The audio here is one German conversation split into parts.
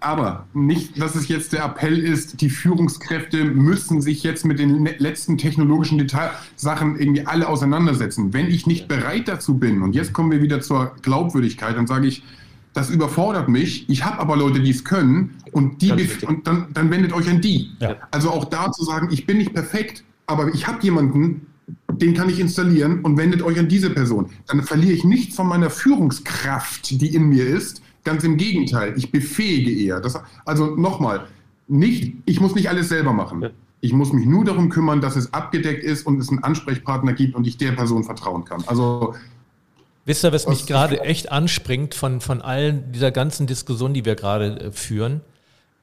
aber nicht, dass es jetzt der Appell ist, die Führungskräfte müssen sich jetzt mit den letzten technologischen Detailsachen irgendwie alle auseinandersetzen. Wenn ich nicht bereit dazu bin, und jetzt kommen wir wieder zur Glaubwürdigkeit, dann sage ich, das überfordert mich. Ich habe aber Leute, die es können und die und dann, dann wendet euch an die. Ja. Also auch da zu sagen, ich bin nicht perfekt, aber ich habe jemanden, den kann ich installieren und wendet euch an diese Person. Dann verliere ich nichts von meiner Führungskraft, die in mir ist. Ganz im Gegenteil, ich befähige eher. Das, also nochmal, nicht, ich muss nicht alles selber machen. Ich muss mich nur darum kümmern, dass es abgedeckt ist und es einen Ansprechpartner gibt und ich der Person vertrauen kann. Also Wisst ihr, was, mich gerade echt anspringt von, von allen dieser ganzen Diskussion, die wir gerade äh, führen,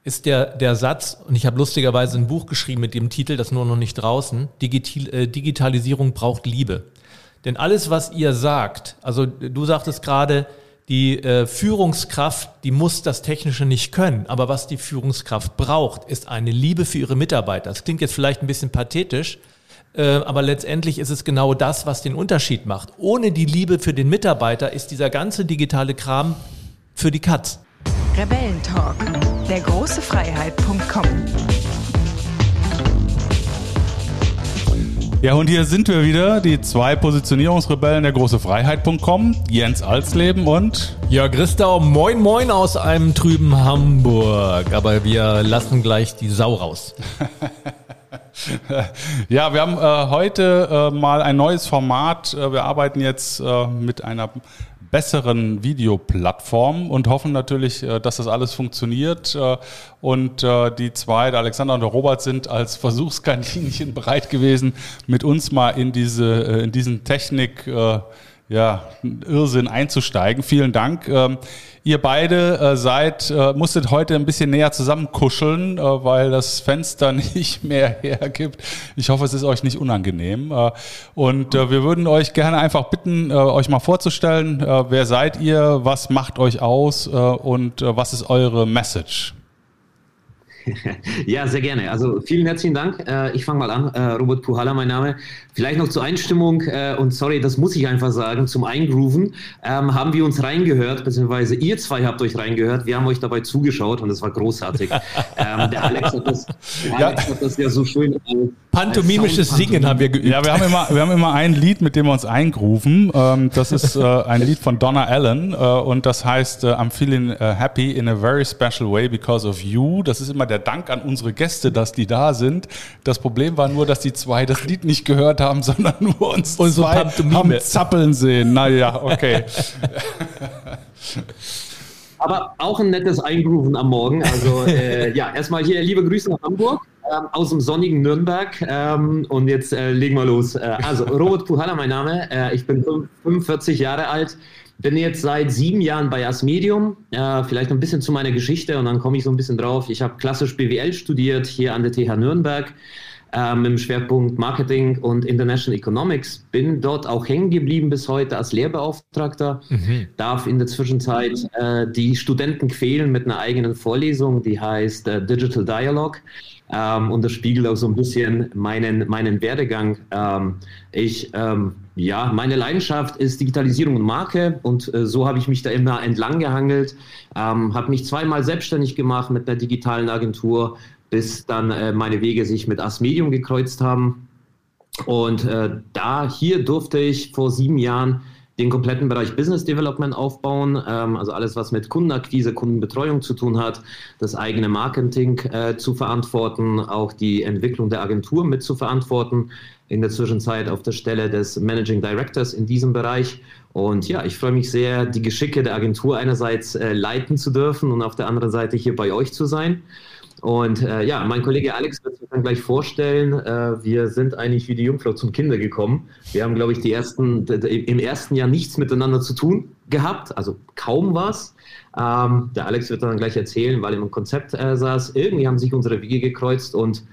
ist der, der Satz, und ich habe lustigerweise ein Buch geschrieben mit dem Titel, das nur noch nicht draußen, Digital, äh, Digitalisierung braucht Liebe. Denn alles, was ihr sagt, also du sagtest gerade, die äh, Führungskraft, die muss das Technische nicht können, aber was die Führungskraft braucht, ist eine Liebe für ihre Mitarbeiter. Das klingt jetzt vielleicht ein bisschen pathetisch, äh, aber letztendlich ist es genau das, was den Unterschied macht. Ohne die Liebe für den Mitarbeiter ist dieser ganze digitale Kram für die Katz. Rebellentalk, der große Freiheit.com. Ja, und hier sind wir wieder, die zwei Positionierungsrebellen der große Freiheit.com, Jens Alsleben und Ja, Christau, moin moin aus einem trüben Hamburg, aber wir lassen gleich die Sau raus. ja, wir haben äh, heute äh, mal ein neues Format. Äh, wir arbeiten jetzt äh, mit einer besseren Videoplattform und hoffen natürlich, äh, dass das alles funktioniert. Äh, und die zwei, der Alexander und der Robert, sind als Versuchskaninchen bereit gewesen, mit uns mal in diese, in diesen Technik, ja, Irrsinn einzusteigen. Vielen Dank. Ähm, Ihr beide äh, seid, äh, musstet heute ein bisschen näher zusammenkuscheln, äh, weil das Fenster nicht mehr hergibt. Ich hoffe, es ist euch nicht unangenehm. Äh, und äh, wir würden euch gerne einfach bitten, äh, euch mal vorzustellen, wer seid ihr, was macht euch aus und was ist eure Message? Ja, sehr gerne. Also vielen herzlichen Dank. Äh, ich fange mal an. Äh, Robert Puhala, mein Name. Vielleicht noch zur Einstimmung äh, und sorry, das muss ich einfach sagen, zum Eingrooven ähm, haben wir uns reingehört, beziehungsweise ihr zwei habt euch reingehört. Wir haben euch dabei zugeschaut und es war großartig. ähm, der Alex hat das, ja. Alex hat das ja so schön. Äh, Pantomimisches Singen haben wir geübt. Ja, wir haben immer, wir haben immer ein Lied, mit dem wir uns eingrooven. Ähm, das ist äh, ein Lied von Donna Allen äh, und das heißt I'm feeling happy in a very special way because of you. Das ist immer der Dank an unsere Gäste, dass die da sind. Das Problem war nur, dass die zwei das Lied nicht gehört haben, sondern nur uns und zwei haben zappeln sehen. Naja, okay. Aber auch ein nettes Eingrooven am Morgen. Also äh, ja, erstmal hier liebe Grüße nach Hamburg. Ähm, aus dem sonnigen Nürnberg. Ähm, und jetzt äh, legen wir los. Äh, also, Robert Puhala, mein Name. Äh, ich bin 45 Jahre alt. Bin jetzt seit sieben Jahren bei Asmedium. Äh, vielleicht ein bisschen zu meiner Geschichte und dann komme ich so ein bisschen drauf. Ich habe klassisch BWL studiert hier an der TH Nürnberg ähm, im Schwerpunkt Marketing und International Economics. Bin dort auch hängen geblieben bis heute als Lehrbeauftragter. Mhm. Darf in der Zwischenzeit äh, die Studenten quälen mit einer eigenen Vorlesung, die heißt äh, Digital Dialogue. Ähm, und das spiegelt auch so ein bisschen meinen, meinen Werdegang. Ähm, ich, ähm, ja, meine Leidenschaft ist Digitalisierung und Marke und äh, so habe ich mich da immer entlang gehangelt, ähm, habe mich zweimal selbstständig gemacht mit einer digitalen Agentur, bis dann äh, meine Wege sich mit Asmedium gekreuzt haben. Und äh, da hier durfte ich vor sieben Jahren den kompletten Bereich Business Development aufbauen, ähm, also alles, was mit Kundenakquise, Kundenbetreuung zu tun hat, das eigene Marketing äh, zu verantworten, auch die Entwicklung der Agentur mit zu verantworten, in der Zwischenzeit auf der Stelle des Managing Directors in diesem Bereich. Und ja, ich freue mich sehr, die Geschicke der Agentur einerseits äh, leiten zu dürfen und auf der anderen Seite hier bei euch zu sein. Und äh, ja, mein Kollege Alex wird sich dann gleich vorstellen. Äh, wir sind eigentlich wie die Jungfrau zum Kinder gekommen. Wir haben, glaube ich, die ersten, im ersten Jahr nichts miteinander zu tun gehabt, also kaum was. Ähm, der Alex wird dann gleich erzählen, weil er im Konzept äh, saß. Irgendwie haben sich unsere Wege gekreuzt und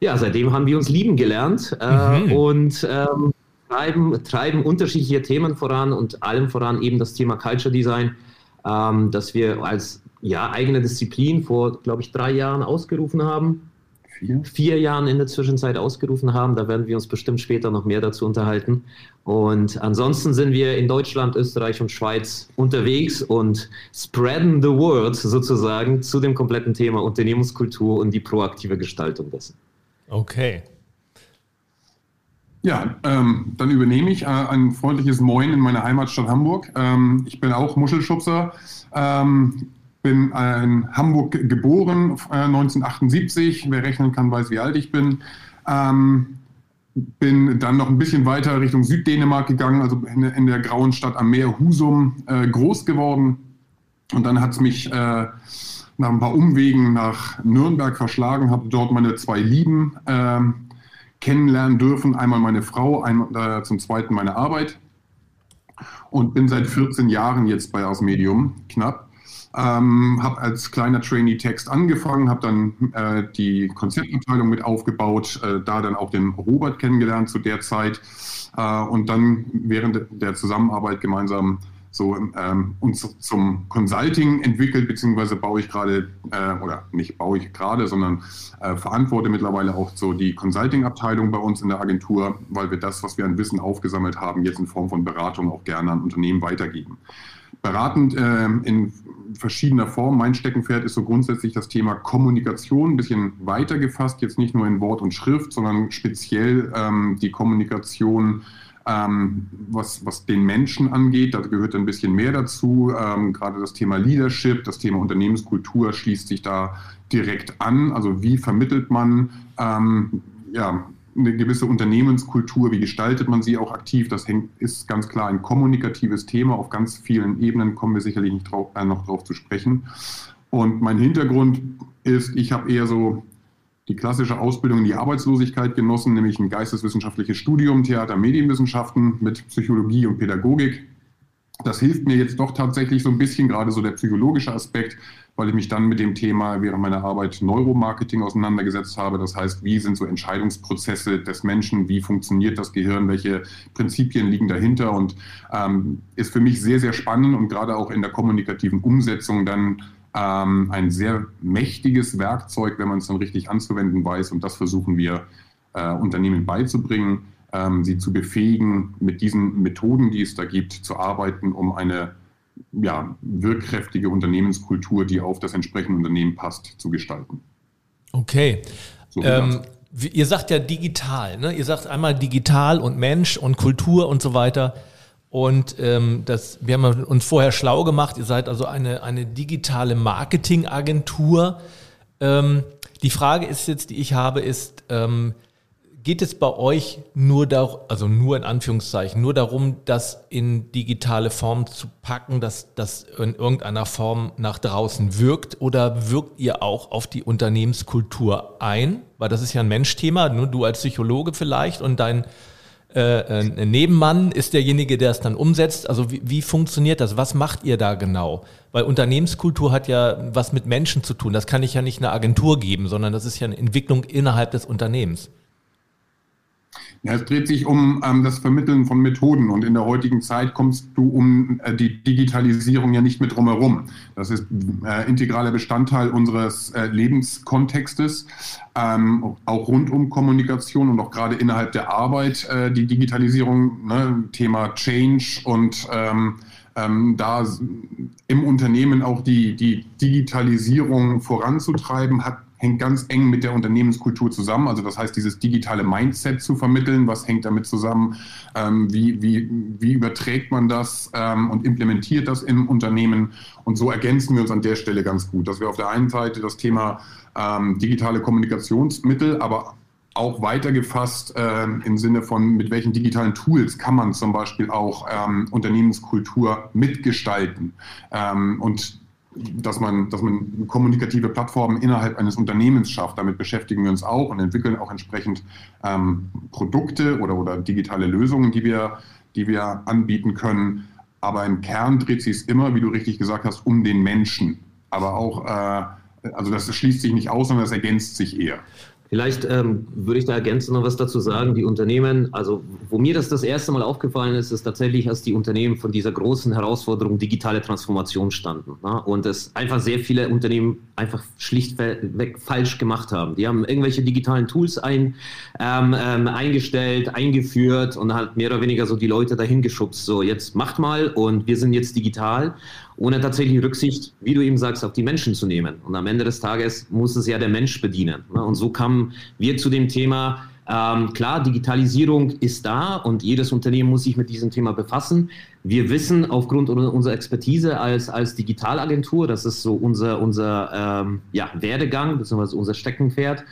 ja, seitdem haben wir uns lieben gelernt äh, mhm. und ähm, treiben, treiben unterschiedliche Themen voran und allem voran eben das Thema Culture Design, ähm, das wir als ja, eigene Disziplin vor, glaube ich, drei Jahren ausgerufen haben. vier? vier Jahren in der Zwischenzeit ausgerufen haben. Da werden wir uns bestimmt später noch mehr dazu unterhalten. Und ansonsten sind wir in Deutschland, Österreich und Schweiz unterwegs und spreaden the word sozusagen zu dem kompletten Thema Unternehmenskultur und die proaktive Gestaltung dessen. Okay. Ja, ähm, dann übernehme ich äh, ein freundliches Moin in meiner Heimatstadt Hamburg. Ähm, ich bin auch Muschelschubser. Ähm, bin in Hamburg geboren, äh, 1978. Wer rechnen kann, weiß, wie alt ich bin. Ähm, bin dann noch ein bisschen weiter Richtung Süddänemark gegangen, also in, in der grauen Stadt am Meer Husum äh, groß geworden. Und dann hat es mich äh, nach ein paar Umwegen nach Nürnberg verschlagen, habe dort meine zwei Lieben äh, kennenlernen dürfen. Einmal meine Frau, einmal, äh, zum zweiten meine Arbeit. Und bin seit 14 Jahren jetzt bei Aus Medium, knapp. Ähm, habe als kleiner Trainee-Text angefangen, habe dann äh, die Konzeptabteilung mit aufgebaut, äh, da dann auch den Robert kennengelernt zu der Zeit. Äh, und dann während der Zusammenarbeit gemeinsam so ähm, uns zum Consulting entwickelt, beziehungsweise baue ich gerade, äh, oder nicht baue ich gerade, sondern äh, verantworte mittlerweile auch so die Consulting-Abteilung bei uns in der Agentur, weil wir das, was wir an Wissen aufgesammelt haben, jetzt in Form von Beratung auch gerne an Unternehmen weitergeben beratend äh, in verschiedener Form. Mein Steckenpferd ist so grundsätzlich das Thema Kommunikation, ein bisschen weiter gefasst, jetzt nicht nur in Wort und Schrift, sondern speziell ähm, die Kommunikation, ähm, was, was den Menschen angeht. Da gehört ein bisschen mehr dazu. Ähm, gerade das Thema Leadership, das Thema Unternehmenskultur schließt sich da direkt an. Also wie vermittelt man ähm, ja, eine gewisse Unternehmenskultur, wie gestaltet man sie auch aktiv, das hängt, ist ganz klar ein kommunikatives Thema. Auf ganz vielen Ebenen kommen wir sicherlich nicht drauf, äh, noch drauf zu sprechen. Und mein Hintergrund ist, ich habe eher so die klassische Ausbildung in die Arbeitslosigkeit genossen, nämlich ein geisteswissenschaftliches Studium, Theater, Medienwissenschaften mit Psychologie und Pädagogik. Das hilft mir jetzt doch tatsächlich so ein bisschen, gerade so der psychologische Aspekt, weil ich mich dann mit dem Thema während meiner Arbeit Neuromarketing auseinandergesetzt habe. Das heißt, wie sind so Entscheidungsprozesse des Menschen, wie funktioniert das Gehirn, welche Prinzipien liegen dahinter? Und ähm, ist für mich sehr, sehr spannend und gerade auch in der kommunikativen Umsetzung dann ähm, ein sehr mächtiges Werkzeug, wenn man es dann richtig anzuwenden weiß. Und das versuchen wir äh, Unternehmen beizubringen, ähm, sie zu befähigen, mit diesen Methoden, die es da gibt, zu arbeiten, um eine ja, wirkkräftige Unternehmenskultur, die auf das entsprechende Unternehmen passt, zu gestalten. Okay. So ähm, ihr sagt ja digital, ne? Ihr sagt einmal digital und Mensch und Kultur und so weiter. Und ähm, das, wir haben uns vorher schlau gemacht. Ihr seid also eine, eine digitale Marketingagentur. Ähm, die Frage ist jetzt, die ich habe, ist, ähm, geht es bei euch nur darum, also nur in Anführungszeichen, nur darum, das in digitale Form zu packen, dass das in irgendeiner Form nach draußen wirkt oder wirkt ihr auch auf die Unternehmenskultur ein? Weil das ist ja ein Menschthema, nur du als Psychologe vielleicht und dein äh, äh Nebenmann ist derjenige, der es dann umsetzt. Also wie, wie funktioniert das? Was macht ihr da genau? Weil Unternehmenskultur hat ja was mit Menschen zu tun. Das kann ich ja nicht einer Agentur geben, sondern das ist ja eine Entwicklung innerhalb des Unternehmens. Ja, es dreht sich um ähm, das Vermitteln von Methoden und in der heutigen Zeit kommst du um äh, die Digitalisierung ja nicht mehr drumherum. Das ist äh, integraler Bestandteil unseres äh, Lebenskontextes, ähm, auch rund um Kommunikation und auch gerade innerhalb der Arbeit äh, die Digitalisierung, ne, Thema Change und ähm, ähm, da im Unternehmen auch die, die Digitalisierung voranzutreiben, hat hängt ganz eng mit der Unternehmenskultur zusammen. Also das heißt, dieses digitale Mindset zu vermitteln, was hängt damit zusammen, ähm, wie, wie, wie überträgt man das ähm, und implementiert das im Unternehmen. Und so ergänzen wir uns an der Stelle ganz gut, dass wir auf der einen Seite das Thema ähm, digitale Kommunikationsmittel, aber auch weitergefasst äh, im Sinne von, mit welchen digitalen Tools kann man zum Beispiel auch ähm, Unternehmenskultur mitgestalten. Ähm, und dass man, dass man kommunikative Plattformen innerhalb eines Unternehmens schafft. Damit beschäftigen wir uns auch und entwickeln auch entsprechend ähm, Produkte oder, oder digitale Lösungen, die wir, die wir anbieten können. Aber im Kern dreht sich es immer, wie du richtig gesagt hast, um den Menschen. Aber auch, äh, also das schließt sich nicht aus, sondern das ergänzt sich eher. Vielleicht ähm, würde ich da ergänzend noch was dazu sagen. Die Unternehmen, also wo mir das das erste Mal aufgefallen ist, ist tatsächlich, als die Unternehmen von dieser großen Herausforderung digitale Transformation standen. Ne? Und es einfach sehr viele Unternehmen einfach schlichtweg falsch gemacht haben. Die haben irgendwelche digitalen Tools ein, ähm, ähm, eingestellt, eingeführt und halt mehr oder weniger so die Leute dahin geschubst. So, jetzt macht mal und wir sind jetzt digital ohne tatsächlich Rücksicht, wie du eben sagst, auf die Menschen zu nehmen. Und am Ende des Tages muss es ja der Mensch bedienen. Ne? Und so kamen wir zu dem Thema, ähm, klar, Digitalisierung ist da und jedes Unternehmen muss sich mit diesem Thema befassen. Wir wissen aufgrund unserer Expertise als, als Digitalagentur, das ist so unser, unser ähm, ja, Werdegang, beziehungsweise unser Steckenpferd,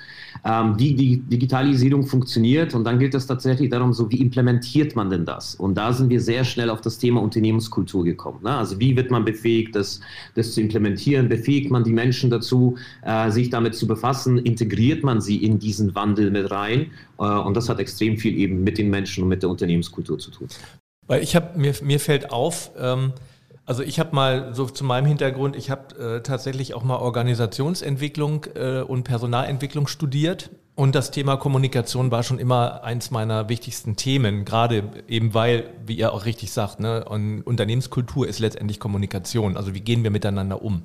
ähm, wie die Digitalisierung funktioniert. Und dann gilt es tatsächlich darum, so wie implementiert man denn das? Und da sind wir sehr schnell auf das Thema Unternehmenskultur gekommen. Ne? Also wie wird man befähigt, das, das zu implementieren? Befähigt man die Menschen dazu, äh, sich damit zu befassen? Integriert man sie in diesen Wandel mit rein? Äh, und das hat extrem viel eben mit den Menschen und mit der Unternehmenskultur zu tun. Weil ich habe, mir, mir fällt auf, ähm, also ich habe mal so zu meinem Hintergrund, ich habe äh, tatsächlich auch mal Organisationsentwicklung äh, und Personalentwicklung studiert und das Thema Kommunikation war schon immer eins meiner wichtigsten Themen, gerade eben weil, wie ihr auch richtig sagt, ne, Unternehmenskultur ist letztendlich Kommunikation. Also wie gehen wir miteinander um?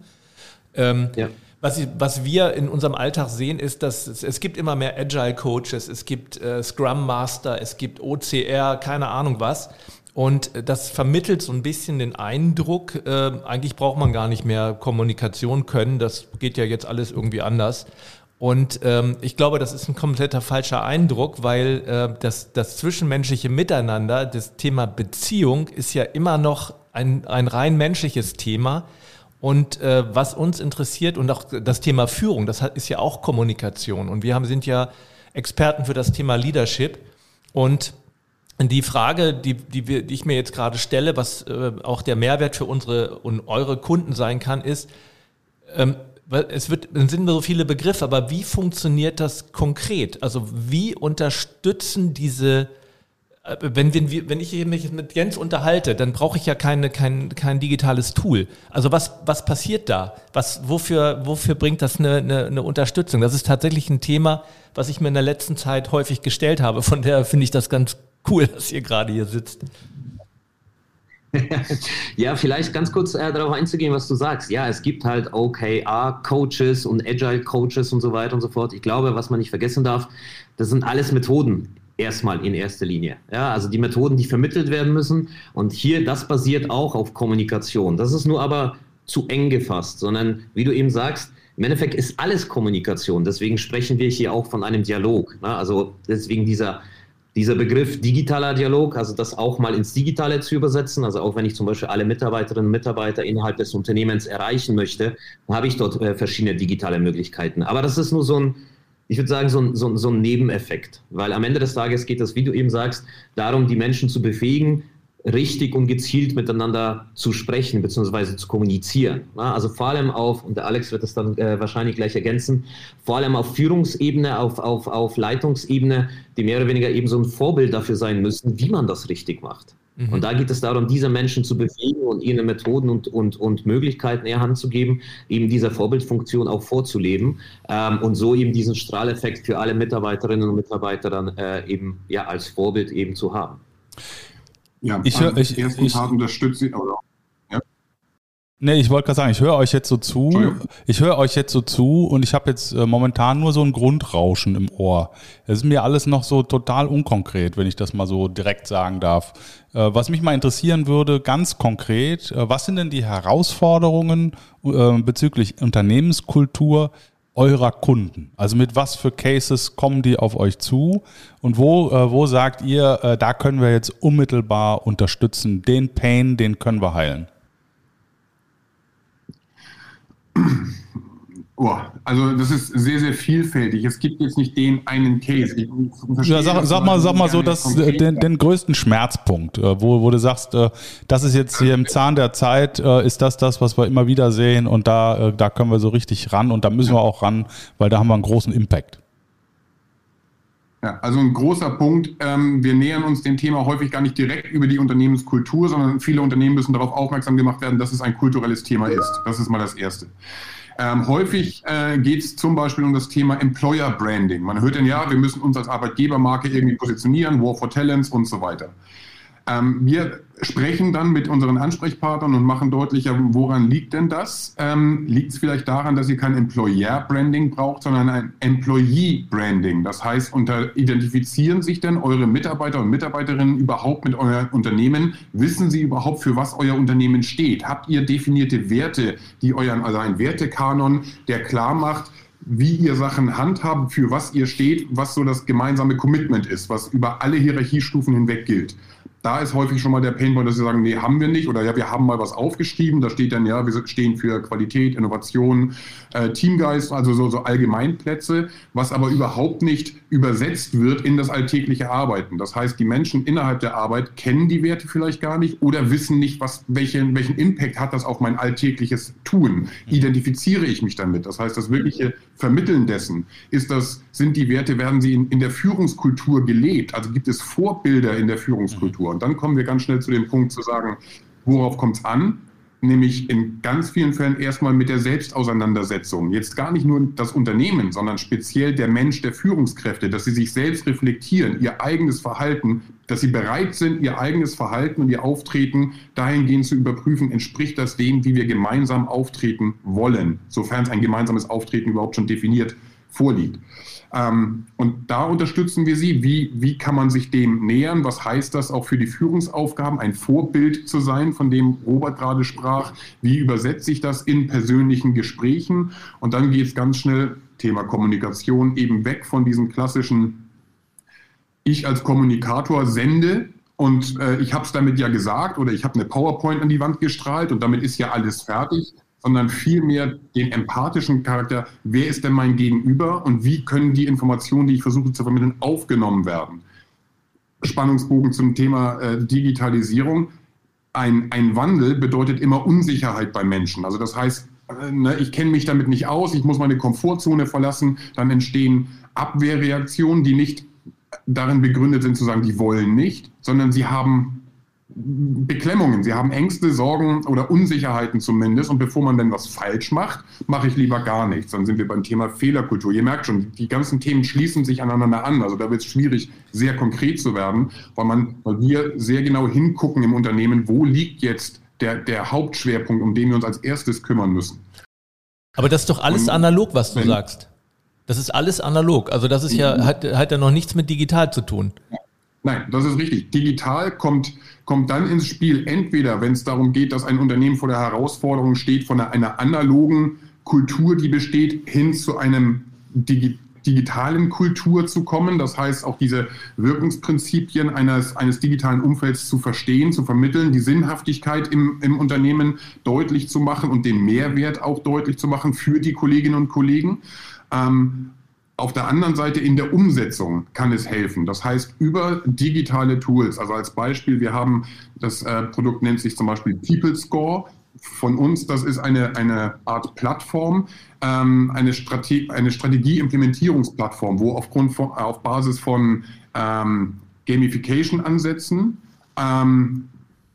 Ähm, ja. Was, was, wir in unserem Alltag sehen, ist, dass es, es gibt immer mehr Agile Coaches, es gibt äh, Scrum Master, es gibt OCR, keine Ahnung was. Und das vermittelt so ein bisschen den Eindruck, äh, eigentlich braucht man gar nicht mehr Kommunikation können, das geht ja jetzt alles irgendwie anders. Und ähm, ich glaube, das ist ein kompletter falscher Eindruck, weil äh, das, das zwischenmenschliche Miteinander, das Thema Beziehung ist ja immer noch ein, ein rein menschliches Thema. Und äh, was uns interessiert und auch das Thema Führung, das ist ja auch Kommunikation. Und wir haben, sind ja Experten für das Thema Leadership. Und die Frage, die, die, wir, die ich mir jetzt gerade stelle, was äh, auch der Mehrwert für unsere und eure Kunden sein kann, ist, ähm, es wird, es sind so viele Begriffe, aber wie funktioniert das konkret? Also wie unterstützen diese, äh, wenn, wenn, wenn ich mich mit Jens unterhalte, dann brauche ich ja keine, kein, kein digitales Tool. Also was, was passiert da? Was, wofür, wofür bringt das eine, eine, eine Unterstützung? Das ist tatsächlich ein Thema, was ich mir in der letzten Zeit häufig gestellt habe. Von daher finde ich das ganz cool, dass ihr gerade hier sitzt. ja, vielleicht ganz kurz äh, darauf einzugehen, was du sagst. Ja, es gibt halt OKR-Coaches und Agile-Coaches und so weiter und so fort. Ich glaube, was man nicht vergessen darf, das sind alles Methoden erstmal in erster Linie. Ja, also die Methoden, die vermittelt werden müssen. Und hier, das basiert auch auf Kommunikation. Das ist nur aber zu eng gefasst, sondern wie du eben sagst, im Endeffekt ist alles Kommunikation. Deswegen sprechen wir hier auch von einem Dialog. Ne? Also deswegen dieser dieser Begriff digitaler Dialog, also das auch mal ins Digitale zu übersetzen, also auch wenn ich zum Beispiel alle Mitarbeiterinnen und Mitarbeiter innerhalb des Unternehmens erreichen möchte, habe ich dort äh, verschiedene digitale Möglichkeiten. Aber das ist nur so ein, ich würde sagen, so ein, so, so ein Nebeneffekt, weil am Ende des Tages geht es, wie du eben sagst, darum, die Menschen zu befähigen, richtig und gezielt miteinander zu sprechen bzw. zu kommunizieren. Also vor allem auf, und der Alex wird das dann äh, wahrscheinlich gleich ergänzen, vor allem auf Führungsebene, auf, auf, auf Leitungsebene, die mehr oder weniger eben so ein Vorbild dafür sein müssen, wie man das richtig macht. Mhm. Und da geht es darum, diese Menschen zu befähigen und ihnen Methoden und, und, und Möglichkeiten die Hand zu geben, eben dieser Vorbildfunktion auch vorzuleben ähm, und so eben diesen Strahleffekt für alle Mitarbeiterinnen und Mitarbeiter dann äh, eben ja als Vorbild eben zu haben. Ja, ich höre ich, ersten ich, unterstütze ich, oder, ja. Nee, ich wollte gerade sagen, ich höre euch jetzt so zu. Ich höre euch jetzt so zu und ich habe jetzt äh, momentan nur so ein Grundrauschen im Ohr. Es ist mir alles noch so total unkonkret, wenn ich das mal so direkt sagen darf. Äh, was mich mal interessieren würde, ganz konkret, äh, was sind denn die Herausforderungen äh, bezüglich Unternehmenskultur eurer Kunden? Also mit was für Cases kommen die auf euch zu und wo, äh, wo sagt ihr, äh, da können wir jetzt unmittelbar unterstützen, den Pain, den können wir heilen? Oh, also das ist sehr, sehr vielfältig. Es gibt jetzt nicht den einen Case. Ich ja, sag, sag mal, sag mal so, dass äh, den, den größten Schmerzpunkt, äh, wo, wo du sagst, äh, das ist jetzt hier im Zahn der Zeit, ist das das, was wir immer wieder sehen und da, da können wir so richtig ran und da müssen wir auch ran, weil da haben wir einen großen Impact. Ja, also ein großer Punkt. Ähm, wir nähern uns dem Thema häufig gar nicht direkt über die Unternehmenskultur, sondern viele Unternehmen müssen darauf aufmerksam gemacht werden, dass es ein kulturelles Thema ist. Das ist mal das Erste. Ähm, häufig äh, geht es zum Beispiel um das Thema Employer Branding. Man hört dann, ja, wir müssen uns als Arbeitgebermarke irgendwie positionieren, War for Talents und so weiter. Ähm, wir sprechen dann mit unseren Ansprechpartnern und machen deutlicher, woran liegt denn das? Ähm, liegt es vielleicht daran, dass ihr kein Employer-Branding braucht, sondern ein Employee-Branding? Das heißt, unter, identifizieren sich denn eure Mitarbeiter und Mitarbeiterinnen überhaupt mit eurem Unternehmen? Wissen sie überhaupt, für was euer Unternehmen steht? Habt ihr definierte Werte, die euren, also ein Wertekanon, der klar macht, wie ihr Sachen handhabt, für was ihr steht, was so das gemeinsame Commitment ist, was über alle Hierarchiestufen hinweg gilt da ist häufig schon mal der Painpoint, dass sie sagen, nee, haben wir nicht. Oder ja, wir haben mal was aufgeschrieben, da steht dann, ja, wir stehen für Qualität, Innovation, äh, Teamgeist, also so, so Allgemeinplätze, was aber überhaupt nicht übersetzt wird in das alltägliche Arbeiten. Das heißt, die Menschen innerhalb der Arbeit kennen die Werte vielleicht gar nicht oder wissen nicht, was, welchen, welchen Impact hat das auf mein alltägliches Tun. Identifiziere ich mich damit? Das heißt, das wirkliche Vermitteln dessen ist das, sind die Werte, werden sie in, in der Führungskultur gelebt? Also gibt es Vorbilder in der Führungskultur? Und dann kommen wir ganz schnell zu dem Punkt zu sagen, worauf kommt es an? Nämlich in ganz vielen Fällen erstmal mit der Selbstauseinandersetzung. Jetzt gar nicht nur das Unternehmen, sondern speziell der Mensch, der Führungskräfte, dass sie sich selbst reflektieren, ihr eigenes Verhalten, dass sie bereit sind, ihr eigenes Verhalten und ihr Auftreten dahingehend zu überprüfen, entspricht das dem, wie wir gemeinsam auftreten wollen, sofern es ein gemeinsames Auftreten überhaupt schon definiert vorliegt. Ähm, und da unterstützen wir Sie. Wie, wie kann man sich dem nähern? Was heißt das auch für die Führungsaufgaben, ein Vorbild zu sein, von dem Robert gerade sprach? Wie übersetze ich das in persönlichen Gesprächen? Und dann geht es ganz schnell, Thema Kommunikation, eben weg von diesem klassischen, ich als Kommunikator sende und äh, ich habe es damit ja gesagt oder ich habe eine PowerPoint an die Wand gestrahlt und damit ist ja alles fertig sondern vielmehr den empathischen Charakter, wer ist denn mein Gegenüber und wie können die Informationen, die ich versuche zu vermitteln, aufgenommen werden. Spannungsbogen zum Thema äh, Digitalisierung. Ein, ein Wandel bedeutet immer Unsicherheit bei Menschen. Also das heißt, äh, ne, ich kenne mich damit nicht aus, ich muss meine Komfortzone verlassen, dann entstehen Abwehrreaktionen, die nicht darin begründet sind zu sagen, die wollen nicht, sondern sie haben Beklemmungen, sie haben Ängste, Sorgen oder Unsicherheiten zumindest. Und bevor man dann was falsch macht, mache ich lieber gar nichts. Dann sind wir beim Thema Fehlerkultur. Ihr merkt schon, die ganzen Themen schließen sich aneinander an. Also da wird es schwierig, sehr konkret zu werden, weil, man, weil wir sehr genau hingucken im Unternehmen, wo liegt jetzt der, der Hauptschwerpunkt, um den wir uns als erstes kümmern müssen. Aber das ist doch alles Und, analog, was du wenn, sagst. Das ist alles analog. Also das ist ja, hat, hat ja noch nichts mit digital zu tun. Ja. Nein, das ist richtig. Digital kommt, kommt dann ins Spiel, entweder wenn es darum geht, dass ein Unternehmen vor der Herausforderung steht, von einer, einer analogen Kultur, die besteht, hin zu einem Digi digitalen Kultur zu kommen. Das heißt, auch diese Wirkungsprinzipien eines, eines digitalen Umfelds zu verstehen, zu vermitteln, die Sinnhaftigkeit im, im Unternehmen deutlich zu machen und den Mehrwert auch deutlich zu machen für die Kolleginnen und Kollegen. Ähm, auf der anderen Seite in der Umsetzung kann es helfen. Das heißt, über digitale Tools, also als Beispiel, wir haben, das äh, Produkt nennt sich zum Beispiel People Score von uns, das ist eine, eine Art Plattform, ähm, eine, Strate eine Strategie-Implementierungsplattform, wo aufgrund von, auf Basis von ähm, Gamification-Ansätzen ähm,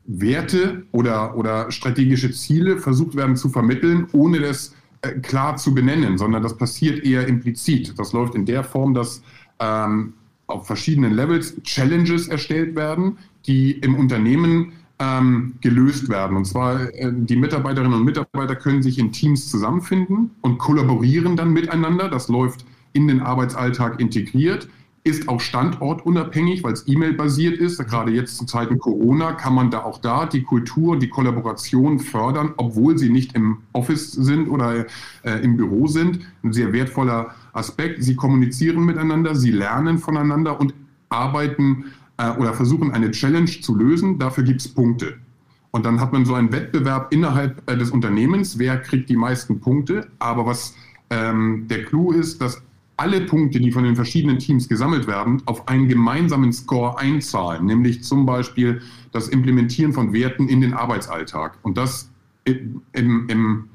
Werte oder, oder strategische Ziele versucht werden zu vermitteln, ohne das äh, klar zu benennen, sondern das passiert eher implizit. Das läuft in der Form, dass ähm, auf verschiedenen Levels Challenges erstellt werden, die im Unternehmen ähm, gelöst werden. Und zwar äh, die Mitarbeiterinnen und Mitarbeiter können sich in Teams zusammenfinden und kollaborieren dann miteinander. Das läuft in den Arbeitsalltag integriert ist auch standortunabhängig, weil es E-Mail-basiert ist. Gerade jetzt zu Zeiten Corona kann man da auch da die Kultur, die Kollaboration fördern, obwohl sie nicht im Office sind oder äh, im Büro sind. Ein sehr wertvoller Aspekt. Sie kommunizieren miteinander, sie lernen voneinander und arbeiten äh, oder versuchen eine Challenge zu lösen. Dafür gibt es Punkte. Und dann hat man so einen Wettbewerb innerhalb äh, des Unternehmens, wer kriegt die meisten Punkte. Aber was ähm, der Clou ist, dass alle Punkte, die von den verschiedenen Teams gesammelt werden, auf einen gemeinsamen Score einzahlen, nämlich zum Beispiel das Implementieren von Werten in den Arbeitsalltag und das im, im,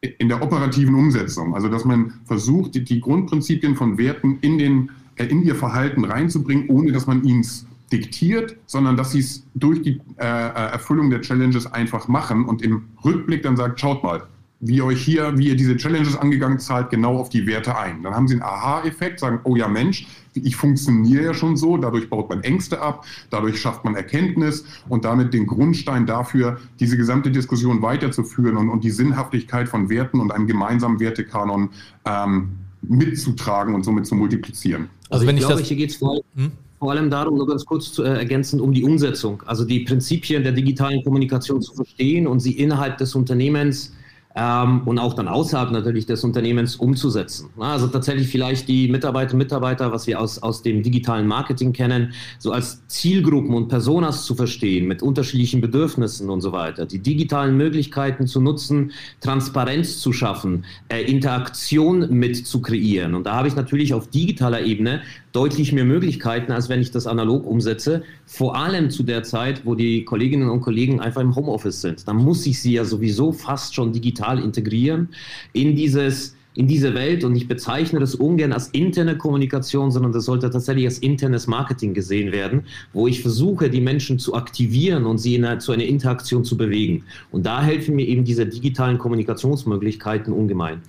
in der operativen Umsetzung. Also dass man versucht, die, die Grundprinzipien von Werten in, den, äh, in ihr Verhalten reinzubringen, ohne dass man ihnen diktiert, sondern dass sie es durch die äh, äh, Erfüllung der Challenges einfach machen und im Rückblick dann sagt, schaut mal, wie ihr euch hier, wie ihr diese Challenges angegangen zahlt, genau auf die Werte ein. Dann haben sie einen Aha-Effekt, sagen, oh ja Mensch, ich funktioniere ja schon so, dadurch baut man Ängste ab, dadurch schafft man Erkenntnis und damit den Grundstein dafür, diese gesamte Diskussion weiterzuführen und, und die Sinnhaftigkeit von Werten und einem gemeinsamen Wertekanon ähm, mitzutragen und somit zu multiplizieren. Also, also wenn ich, ich glaube, das, hier geht es vor, hm? vor, allem darum, nur ganz kurz zu äh, ergänzen, um die Umsetzung, also die Prinzipien der digitalen Kommunikation zu verstehen und sie innerhalb des Unternehmens ähm, und auch dann außerhalb natürlich des Unternehmens umzusetzen. Also tatsächlich vielleicht die Mitarbeiter und Mitarbeiter, was wir aus, aus dem digitalen Marketing kennen, so als Zielgruppen und Personas zu verstehen mit unterschiedlichen Bedürfnissen und so weiter, die digitalen Möglichkeiten zu nutzen, Transparenz zu schaffen, äh, Interaktion mit zu kreieren. Und da habe ich natürlich auf digitaler Ebene deutlich mehr Möglichkeiten, als wenn ich das analog umsetze. Vor allem zu der Zeit, wo die Kolleginnen und Kollegen einfach im Homeoffice sind. Da muss ich sie ja sowieso fast schon digital integrieren in dieses in diese Welt und ich bezeichne das ungern als interne Kommunikation, sondern das sollte tatsächlich als internes Marketing gesehen werden, wo ich versuche, die Menschen zu aktivieren und sie eine, zu einer Interaktion zu bewegen. Und da helfen mir eben diese digitalen Kommunikationsmöglichkeiten ungemein.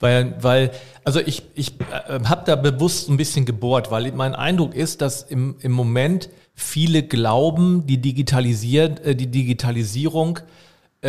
Weil, weil also ich, ich äh, habe da bewusst ein bisschen gebohrt, weil mein Eindruck ist, dass im, im Moment viele glauben, die, digitalisiert, äh, die Digitalisierung äh,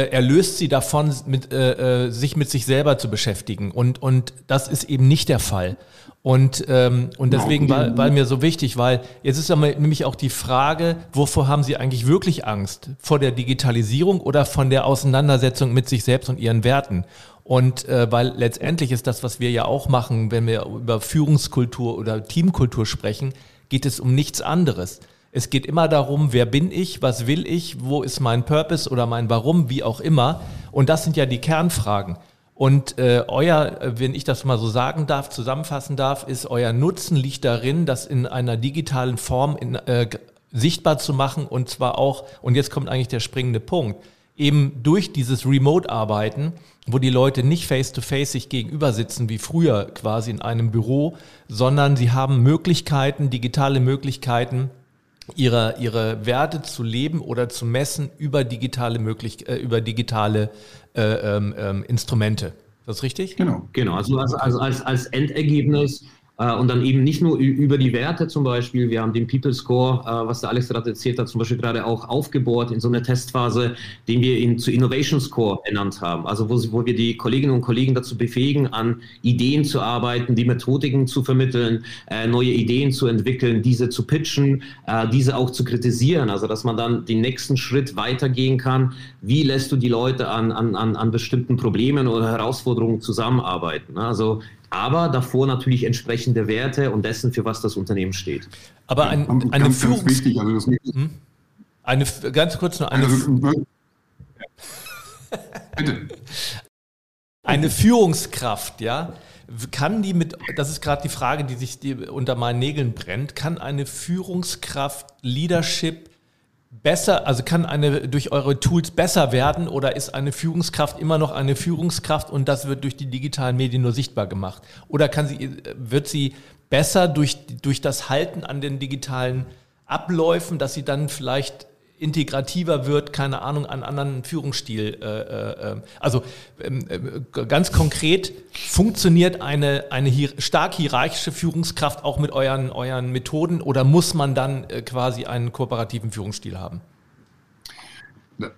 erlöst sie davon, mit, äh, äh, sich mit sich selber zu beschäftigen. Und, und das ist eben nicht der Fall. Und, ähm, und deswegen war, war mir so wichtig, weil jetzt ist aber nämlich auch die Frage, wovor haben Sie eigentlich wirklich Angst? Vor der Digitalisierung oder von der Auseinandersetzung mit sich selbst und ihren Werten? Und äh, weil letztendlich ist das, was wir ja auch machen, wenn wir über Führungskultur oder Teamkultur sprechen, geht es um nichts anderes. Es geht immer darum, wer bin ich, was will ich, wo ist mein Purpose oder mein Warum, wie auch immer. Und das sind ja die Kernfragen. Und äh, euer, wenn ich das mal so sagen darf, zusammenfassen darf, ist euer Nutzen liegt darin, das in einer digitalen Form in, äh, sichtbar zu machen und zwar auch, und jetzt kommt eigentlich der springende Punkt, eben durch dieses Remote-Arbeiten, wo die Leute nicht face-to-face -face sich gegenüber sitzen wie früher quasi in einem Büro, sondern sie haben Möglichkeiten, digitale Möglichkeiten, ihre, ihre Werte zu leben oder zu messen über digitale, möglich, äh, über digitale äh, ähm, ähm Instrumente. Ist das richtig? Genau, genau. Also, also, also als, als Endergebnis äh, und dann eben nicht nur über die Werte zum Beispiel, wir haben den People Score, äh, was der Alex gerade erzählt hat, zum Beispiel gerade auch aufgebohrt in so einer Testphase, den wir ihn zu Innovation Score ernannt haben. Also wo, wo wir die Kolleginnen und Kollegen dazu befähigen, an Ideen zu arbeiten, die Methodiken zu vermitteln, äh, neue Ideen zu entwickeln, diese zu pitchen, diese auch zu kritisieren. Also dass man dann den nächsten Schritt weitergehen kann. Wie lässt du die Leute an, an, an bestimmten Problemen oder Herausforderungen zusammenarbeiten? Also aber davor natürlich entsprechende Werte und dessen, für was das Unternehmen steht. Aber ein, eine ganz, Führungs ganz wichtig, also das hm? eine ganz kurz nur eine also, Bitte. Eine Führungskraft, ja, kann die mit, das ist gerade die Frage, die sich die unter meinen Nägeln brennt, kann eine Führungskraft Leadership besser, also kann eine durch eure Tools besser werden oder ist eine Führungskraft immer noch eine Führungskraft und das wird durch die digitalen Medien nur sichtbar gemacht? Oder kann sie, wird sie besser durch, durch das Halten an den digitalen Abläufen, dass sie dann vielleicht integrativer wird, keine Ahnung, an anderen Führungsstil. Äh, äh, äh also ähm, äh, ganz konkret, funktioniert eine, eine stark hierarchische Führungskraft auch mit euren, euren Methoden oder muss man dann quasi einen kooperativen Führungsstil haben?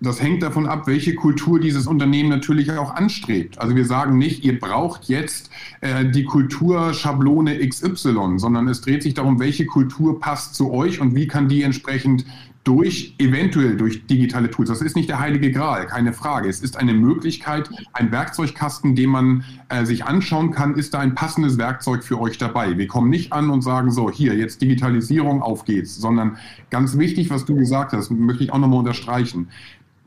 Das hängt davon ab, welche Kultur dieses Unternehmen natürlich auch anstrebt. Also wir sagen nicht, ihr braucht jetzt äh, die Kulturschablone XY, sondern es dreht sich darum, welche Kultur passt zu euch und wie kann die entsprechend durch, eventuell durch digitale Tools. Das ist nicht der heilige Gral, keine Frage. Es ist eine Möglichkeit, ein Werkzeugkasten, den man äh, sich anschauen kann, ist da ein passendes Werkzeug für euch dabei. Wir kommen nicht an und sagen so, hier, jetzt Digitalisierung, auf geht's, sondern ganz wichtig, was du gesagt hast, möchte ich auch nochmal unterstreichen.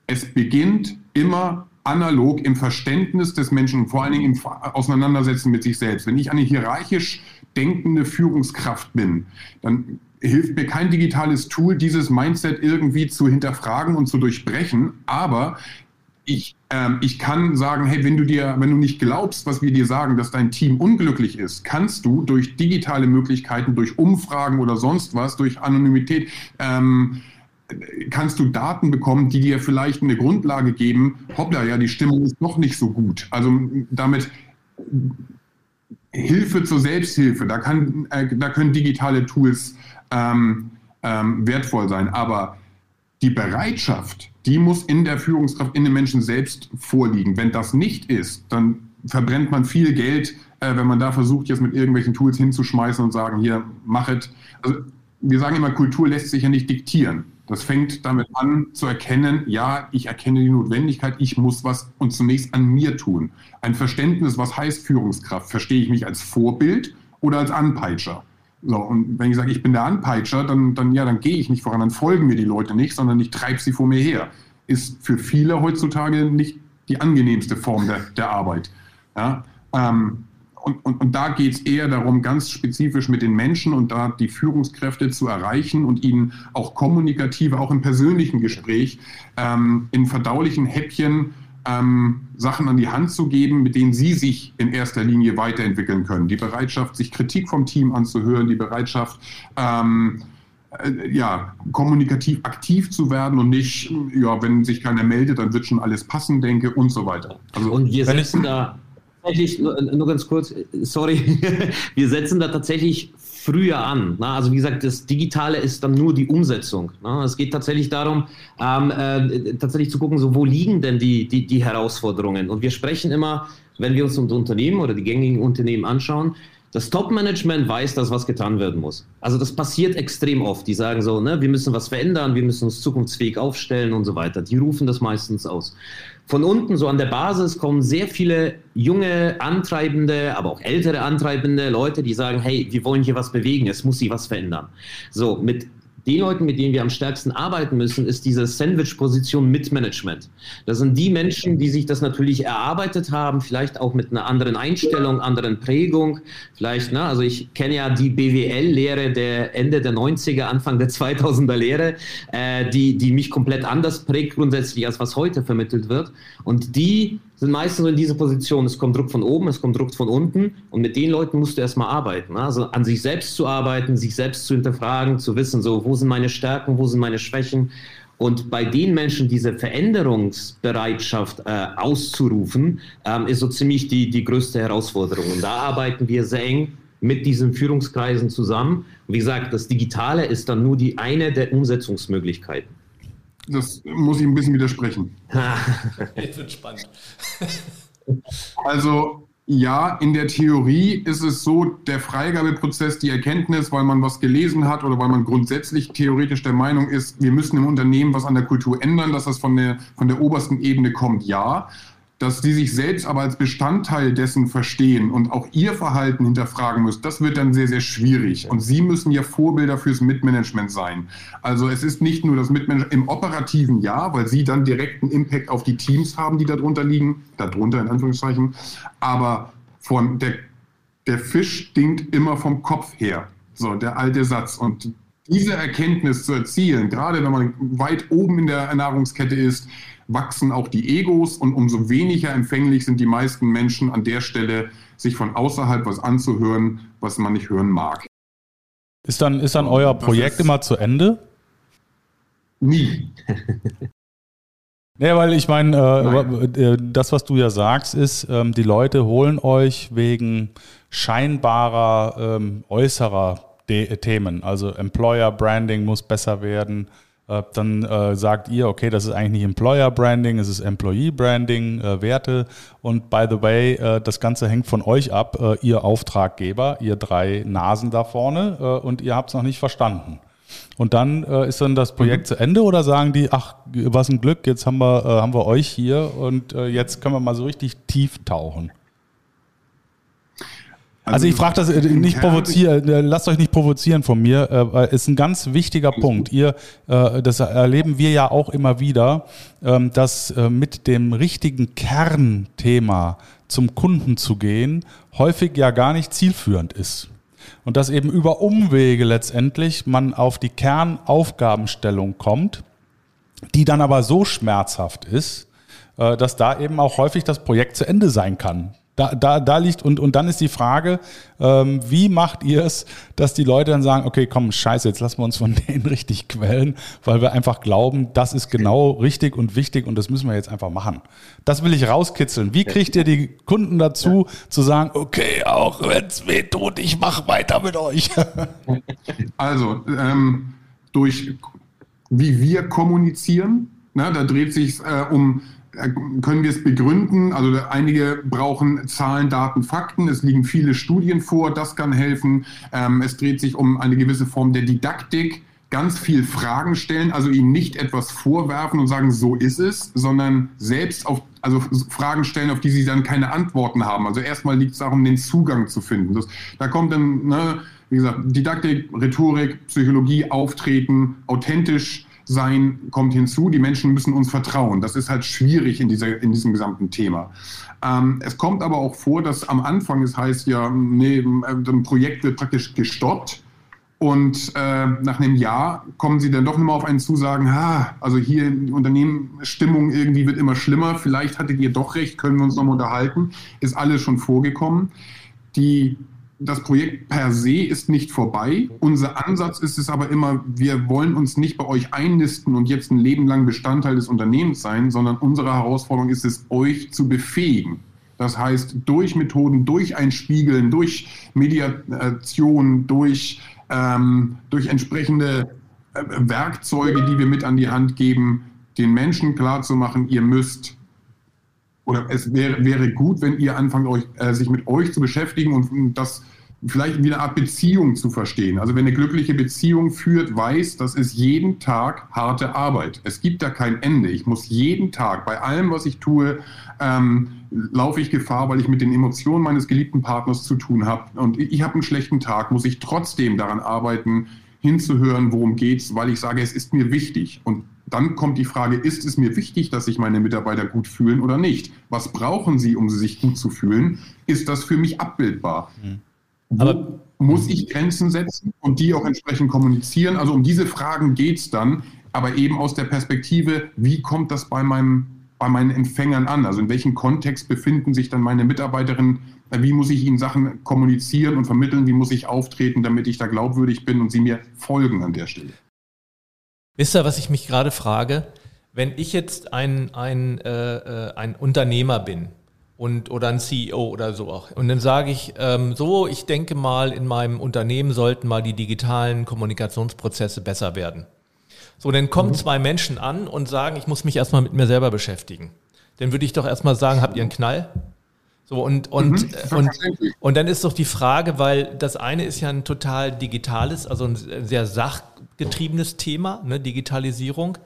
Es beginnt immer analog im Verständnis des Menschen, vor allen Dingen im Auseinandersetzen mit sich selbst. Wenn ich eine hierarchisch denkende Führungskraft bin, dann hilft mir kein digitales Tool, dieses Mindset irgendwie zu hinterfragen und zu durchbrechen. Aber ich, ähm, ich kann sagen, hey, wenn du dir, wenn du nicht glaubst, was wir dir sagen, dass dein Team unglücklich ist, kannst du durch digitale Möglichkeiten, durch Umfragen oder sonst was, durch Anonymität ähm, kannst du Daten bekommen, die dir vielleicht eine Grundlage geben, hoppla, ja, die Stimmung ist noch nicht so gut. Also damit Hilfe zur Selbsthilfe, da, kann, äh, da können digitale Tools ähm, ähm, wertvoll sein, aber die Bereitschaft, die muss in der Führungskraft, in den Menschen selbst vorliegen. Wenn das nicht ist, dann verbrennt man viel Geld, äh, wenn man da versucht, jetzt mit irgendwelchen Tools hinzuschmeißen und sagen, hier, machet. Also, wir sagen immer, Kultur lässt sich ja nicht diktieren. Das fängt damit an zu erkennen, ja, ich erkenne die Notwendigkeit, ich muss was und zunächst an mir tun. Ein Verständnis, was heißt Führungskraft? Verstehe ich mich als Vorbild oder als Anpeitscher? So, und wenn ich sage, ich bin der Anpeitscher, dann, dann, ja, dann gehe ich nicht voran, dann folgen mir die Leute nicht, sondern ich treibe sie vor mir her. Ist für viele heutzutage nicht die angenehmste Form der, der Arbeit. Ja? Ähm, und, und, und da geht es eher darum, ganz spezifisch mit den Menschen und da die Führungskräfte zu erreichen und ihnen auch kommunikativ, auch im persönlichen Gespräch, ähm, in verdaulichen Häppchen ähm, Sachen an die Hand zu geben, mit denen sie sich in erster Linie weiterentwickeln können. Die Bereitschaft, sich Kritik vom Team anzuhören, die Bereitschaft, ähm, äh, ja, kommunikativ aktiv zu werden und nicht, ja, wenn sich keiner meldet, dann wird schon alles passen, denke und so weiter. Also, und wir setzen da tatsächlich, nur ganz kurz, sorry, wir setzen da tatsächlich früher an. Na? Also wie gesagt, das Digitale ist dann nur die Umsetzung. Na? Es geht tatsächlich darum, ähm, äh, tatsächlich zu gucken, so wo liegen denn die, die, die Herausforderungen. Und wir sprechen immer, wenn wir uns unser Unternehmen oder die gängigen Unternehmen anschauen, das Top-Management weiß, dass was getan werden muss. Also das passiert extrem oft. Die sagen so, ne, wir müssen was verändern, wir müssen uns zukunftsfähig aufstellen und so weiter. Die rufen das meistens aus von unten, so an der Basis, kommen sehr viele junge, antreibende, aber auch ältere antreibende Leute, die sagen, hey, wir wollen hier was bewegen, es muss sich was verändern. So, mit die Leuten, mit denen wir am stärksten arbeiten müssen, ist diese Sandwich-Position mit Management. Das sind die Menschen, die sich das natürlich erarbeitet haben, vielleicht auch mit einer anderen Einstellung, anderen Prägung. Vielleicht, ne, also ich kenne ja die BWL-Lehre der Ende der 90er, Anfang der 2000er Lehre, äh, die, die mich komplett anders prägt grundsätzlich, als was heute vermittelt wird. Und die sind meistens in dieser Position. Es kommt Druck von oben, es kommt Druck von unten und mit den Leuten musst du erstmal arbeiten. Ne? Also an sich selbst zu arbeiten, sich selbst zu hinterfragen, zu wissen, so, wo sind meine Stärken, wo sind meine Schwächen. Und bei den Menschen diese Veränderungsbereitschaft äh, auszurufen, ähm, ist so ziemlich die, die größte Herausforderung. Und da arbeiten wir sehr eng mit diesen Führungskreisen zusammen. Und wie gesagt, das Digitale ist dann nur die eine der Umsetzungsmöglichkeiten das muss ich ein bisschen widersprechen. Jetzt wird spannend. Also ja, in der Theorie ist es so, der Freigabeprozess, die Erkenntnis, weil man was gelesen hat oder weil man grundsätzlich theoretisch der Meinung ist, wir müssen im Unternehmen was an der Kultur ändern, dass das von der, von der obersten Ebene kommt, ja dass sie sich selbst aber als Bestandteil dessen verstehen und auch ihr Verhalten hinterfragen müssen, das wird dann sehr, sehr schwierig. Und sie müssen ja Vorbilder fürs Mitmanagement sein. Also es ist nicht nur das Mitmanagement im operativen Jahr, weil sie dann direkten Impact auf die Teams haben, die darunter liegen, darunter in Anführungszeichen, aber von der, der Fisch stinkt immer vom Kopf her. So, der alte Satz. Und diese Erkenntnis zu erzielen, gerade wenn man weit oben in der Nahrungskette ist, wachsen auch die Egos und umso weniger empfänglich sind die meisten Menschen an der Stelle, sich von außerhalb was anzuhören, was man nicht hören mag. Ist dann, ist dann euer Projekt immer zu Ende? Nie. Nee, weil ich meine, äh, äh, das, was du ja sagst, ist, ähm, die Leute holen euch wegen scheinbarer ähm, äußerer De Themen. Also Employer Branding muss besser werden, dann äh, sagt ihr, okay, das ist eigentlich nicht Employer Branding, es ist Employee Branding, äh, Werte. Und by the way, äh, das Ganze hängt von euch ab, äh, ihr Auftraggeber, ihr drei Nasen da vorne, äh, und ihr habt es noch nicht verstanden. Und dann ist dann das Projekt mhm. zu Ende oder sagen die, ach, was ein Glück, jetzt haben wir, haben wir euch hier und jetzt können wir mal so richtig tief tauchen. Also, ich frage das äh, nicht provozieren, äh, lasst euch nicht provozieren von mir, äh, ist ein ganz wichtiger Punkt. Ihr, das erleben wir ja auch immer wieder, ähm, dass mit dem richtigen Kernthema zum Kunden zu gehen, häufig ja gar nicht zielführend ist. Und dass eben über Umwege letztendlich man auf die Kernaufgabenstellung kommt, die dann aber so schmerzhaft ist, dass da eben auch häufig das Projekt zu Ende sein kann Da, da, da liegt, und, und dann ist die Frage, ähm, wie macht ihr es, dass die Leute dann sagen, okay, komm, scheiße, jetzt lassen wir uns von denen richtig quälen, weil wir einfach glauben, das ist genau richtig und wichtig und das müssen wir jetzt einfach machen. Das will ich rauskitzeln. Wie kriegt ihr die Kunden dazu, zu sagen, okay, auch wenn es weh tut, ich mache weiter mit euch? Also, ähm, durch wie wir kommunizieren, ne, da dreht sich äh, um können wir es begründen? Also einige brauchen Zahlen, Daten, Fakten. Es liegen viele Studien vor, das kann helfen. Ähm, es dreht sich um eine gewisse Form der Didaktik. Ganz viel Fragen stellen, also ihnen nicht etwas vorwerfen und sagen, so ist es, sondern selbst auf, also Fragen stellen, auf die sie dann keine Antworten haben. Also erstmal liegt es darum, den Zugang zu finden. Das, da kommt dann, ne, wie gesagt, Didaktik, Rhetorik, Psychologie, Auftreten, authentisch sein kommt hinzu. Die Menschen müssen uns vertrauen. Das ist halt schwierig in, dieser, in diesem gesamten Thema. Ähm, es kommt aber auch vor, dass am Anfang es heißt ja, nee, ein Projekt wird praktisch gestoppt. Und äh, nach einem Jahr kommen sie dann doch nochmal auf einen zu, sagen, ha, also hier die Unternehmensstimmung irgendwie wird immer schlimmer, vielleicht hattet ihr doch recht, können wir uns nochmal unterhalten, ist alles schon vorgekommen. Die das Projekt per se ist nicht vorbei. Unser Ansatz ist es aber immer, wir wollen uns nicht bei euch einnisten und jetzt ein Leben lang Bestandteil des Unternehmens sein, sondern unsere Herausforderung ist es, euch zu befähigen. Das heißt, durch Methoden, durch ein Spiegeln, durch Mediation, durch, ähm, durch entsprechende äh, Werkzeuge, die wir mit an die Hand geben, den Menschen klarzumachen, ihr müsst oder es wäre, wäre gut, wenn ihr anfangt, euch, äh, sich mit euch zu beschäftigen und das vielleicht wie eine Art Beziehung zu verstehen. Also wenn eine glückliche Beziehung führt, weiß, das ist jeden Tag harte Arbeit. Es gibt da kein Ende. Ich muss jeden Tag, bei allem, was ich tue, ähm, laufe ich Gefahr, weil ich mit den Emotionen meines geliebten Partners zu tun habe. Und ich, ich habe einen schlechten Tag, muss ich trotzdem daran arbeiten, hinzuhören, worum geht's, weil ich sage, es ist mir wichtig. Und dann kommt die Frage, ist es mir wichtig, dass sich meine Mitarbeiter gut fühlen oder nicht? Was brauchen sie, um sich gut zu fühlen? Ist das für mich abbildbar? Mhm. Wo muss ich Grenzen setzen und die auch entsprechend kommunizieren? Also um diese Fragen geht es dann, aber eben aus der Perspektive, wie kommt das bei, meinem, bei meinen Empfängern an? Also in welchem Kontext befinden sich dann meine Mitarbeiterinnen? Wie muss ich ihnen Sachen kommunizieren und vermitteln? Wie muss ich auftreten, damit ich da glaubwürdig bin und sie mir folgen an der Stelle? Wisst ihr, was ich mich gerade frage? Wenn ich jetzt ein, ein, äh, äh ein Unternehmer bin, und oder ein CEO oder so auch. Und dann sage ich, ähm, so, ich denke mal, in meinem Unternehmen sollten mal die digitalen Kommunikationsprozesse besser werden. So, dann kommen mhm. zwei Menschen an und sagen, ich muss mich erstmal mit mir selber beschäftigen. Dann würde ich doch erstmal sagen, habt ihr einen Knall? So, und, und, mhm, äh, und, und dann ist doch die Frage, weil das eine ist ja ein total digitales, also ein sehr sachgetriebenes Thema, ne, Digitalisierung.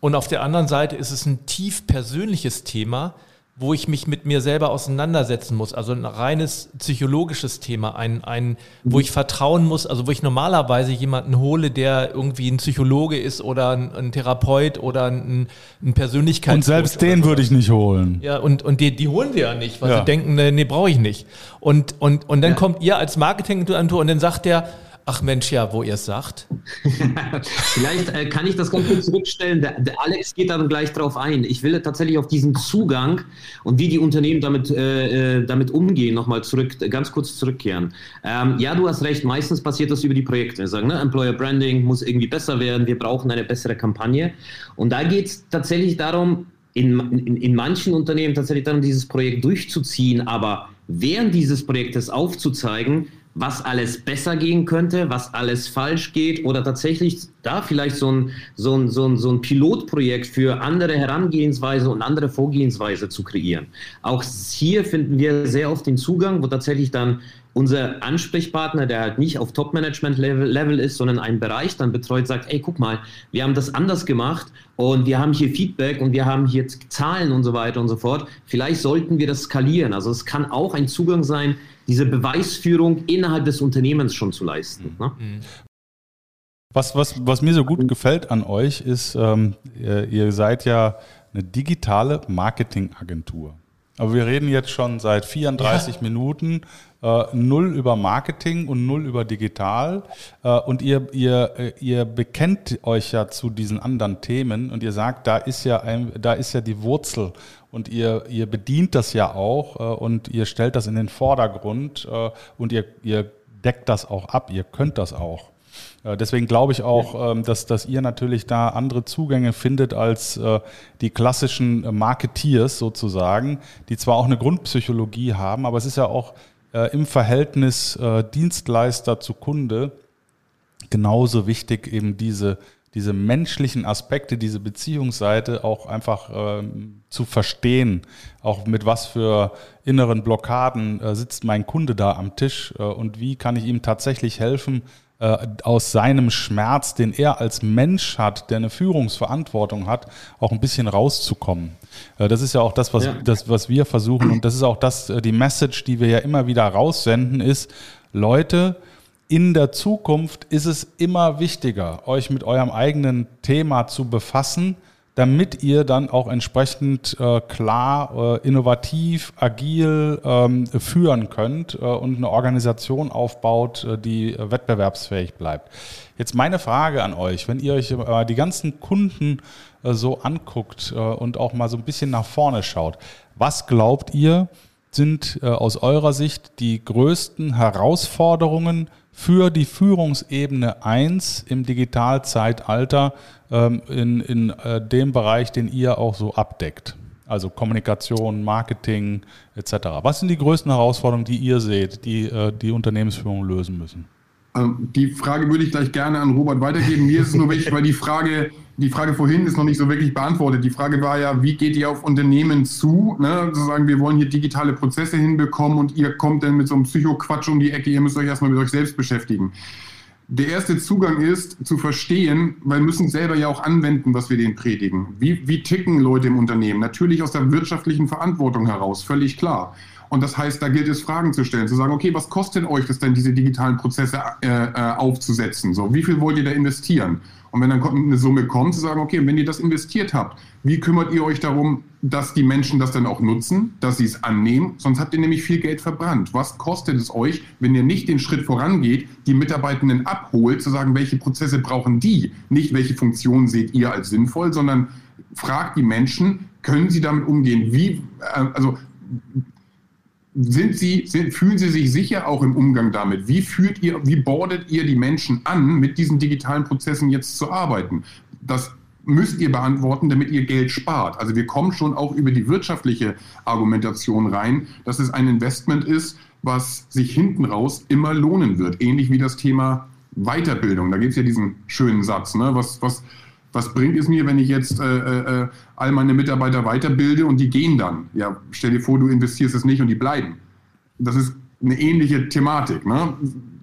Und auf der anderen Seite ist es ein tief persönliches Thema, wo ich mich mit mir selber auseinandersetzen muss. Also ein reines psychologisches Thema, ein, ein, wo ich vertrauen muss, also wo ich normalerweise jemanden hole, der irgendwie ein Psychologe ist oder ein, ein Therapeut oder ein, ein Persönlichkeitscoach. Und selbst den würde ich nicht holen. Ja, und, und die, die holen wir ja nicht, weil ja. sie denken, nee, nee brauche ich nicht. Und, und, und dann ja. kommt ihr als Marketingagentur und dann sagt der, Ach Mensch, ja, wo ihr es sagt. Vielleicht äh, kann ich das ganz kurz zurückstellen. Der, der, Alex geht dann gleich drauf ein. Ich will tatsächlich auf diesen Zugang und wie die Unternehmen damit, äh, äh, damit umgehen, nochmal zurück, ganz kurz zurückkehren. Ähm, ja, du hast recht, meistens passiert das über die Projekte. Wir sagen, ne, Employer Branding muss irgendwie besser werden, wir brauchen eine bessere Kampagne. Und da geht es tatsächlich darum, in, in, in manchen Unternehmen tatsächlich darum, dieses Projekt durchzuziehen, aber während dieses Projektes aufzuzeigen, was alles besser gehen könnte, was alles falsch geht oder tatsächlich da vielleicht so ein, so ein, so ein, so ein Pilotprojekt für andere Herangehensweise und andere Vorgehensweise zu kreieren. Auch hier finden wir sehr oft den Zugang, wo tatsächlich dann unser Ansprechpartner, der halt nicht auf Top-Management-Level Level ist, sondern einen Bereich dann betreut, sagt, ey, guck mal, wir haben das anders gemacht und wir haben hier Feedback und wir haben hier Zahlen und so weiter und so fort. Vielleicht sollten wir das skalieren. Also es kann auch ein Zugang sein, diese Beweisführung innerhalb des Unternehmens schon zu leisten. Ne? Mhm. Was, was, was mir so gut gefällt an euch ist, ähm, ihr, ihr seid ja eine digitale Marketingagentur. Aber wir reden jetzt schon seit 34 ja. Minuten äh, null über Marketing und null über digital. Äh, und ihr, ihr, äh, ihr bekennt euch ja zu diesen anderen Themen und ihr sagt, da ist ja, ein, da ist ja die Wurzel und ihr, ihr bedient das ja auch äh, und ihr stellt das in den Vordergrund äh, und ihr, ihr deckt das auch ab, ihr könnt das auch. Äh, deswegen glaube ich auch, ähm, dass, dass ihr natürlich da andere Zugänge findet als äh, die klassischen Marketeers sozusagen, die zwar auch eine Grundpsychologie haben, aber es ist ja auch äh, im Verhältnis Dienstleister zu Kunde genauso wichtig, eben diese, diese menschlichen Aspekte, diese Beziehungsseite auch einfach ähm, zu verstehen, auch mit was für inneren Blockaden äh, sitzt mein Kunde da am Tisch äh, und wie kann ich ihm tatsächlich helfen, äh, aus seinem Schmerz, den er als Mensch hat, der eine Führungsverantwortung hat, auch ein bisschen rauszukommen. Äh, das ist ja auch das was, ja. das, was wir versuchen und das ist auch das, äh, die Message, die wir ja immer wieder raussenden, ist, Leute, in der Zukunft ist es immer wichtiger, euch mit eurem eigenen Thema zu befassen, damit ihr dann auch entsprechend äh, klar, äh, innovativ, agil ähm, führen könnt äh, und eine Organisation aufbaut, äh, die wettbewerbsfähig bleibt. Jetzt meine Frage an euch, wenn ihr euch äh, die ganzen Kunden äh, so anguckt und auch mal so ein bisschen nach vorne schaut, was glaubt ihr, sind aus eurer Sicht die größten Herausforderungen für die Führungsebene 1 im Digitalzeitalter ähm, in, in äh, dem Bereich, den ihr auch so abdeckt? Also Kommunikation, Marketing etc. Was sind die größten Herausforderungen, die ihr seht, die äh, die Unternehmensführung lösen müssen? Ähm, die Frage würde ich gleich gerne an Robert weitergeben. Mir ist es nur wichtig, weil die Frage, die Frage vorhin ist noch nicht so wirklich beantwortet. Die Frage war ja, wie geht ihr auf Unternehmen zu? Ne? Sozusagen, wir wollen hier digitale Prozesse hinbekommen und ihr kommt dann mit so einem Psychoquatsch um die Ecke, ihr müsst euch erstmal mit euch selbst beschäftigen. Der erste Zugang ist zu verstehen, weil wir müssen selber ja auch anwenden, was wir denen predigen. Wie, wie ticken Leute im Unternehmen? Natürlich aus der wirtschaftlichen Verantwortung heraus, völlig klar. Und das heißt, da gilt es, Fragen zu stellen, zu sagen, okay, was kostet euch das denn, diese digitalen Prozesse äh, äh, aufzusetzen? So, wie viel wollt ihr da investieren? Und wenn dann eine Summe kommt, zu sagen, okay, wenn ihr das investiert habt, wie kümmert ihr euch darum, dass die Menschen das dann auch nutzen, dass sie es annehmen? Sonst habt ihr nämlich viel Geld verbrannt. Was kostet es euch, wenn ihr nicht den Schritt vorangeht, die Mitarbeitenden abholt, zu sagen, welche Prozesse brauchen die? Nicht, welche Funktionen seht ihr als sinnvoll, sondern fragt die Menschen, können sie damit umgehen? Wie, äh, also, sind Sie, sind, fühlen Sie sich sicher auch im Umgang damit? Wie führt ihr, wie bordet ihr die Menschen an, mit diesen digitalen Prozessen jetzt zu arbeiten? Das müsst ihr beantworten, damit ihr Geld spart. Also wir kommen schon auch über die wirtschaftliche Argumentation rein, dass es ein Investment ist, was sich hinten raus immer lohnen wird. Ähnlich wie das Thema Weiterbildung. Da gibt es ja diesen schönen Satz, ne? was, was was bringt es mir, wenn ich jetzt äh, äh, all meine Mitarbeiter weiterbilde und die gehen dann? Ja, stell dir vor, du investierst es nicht und die bleiben. Das ist eine ähnliche Thematik. Ne?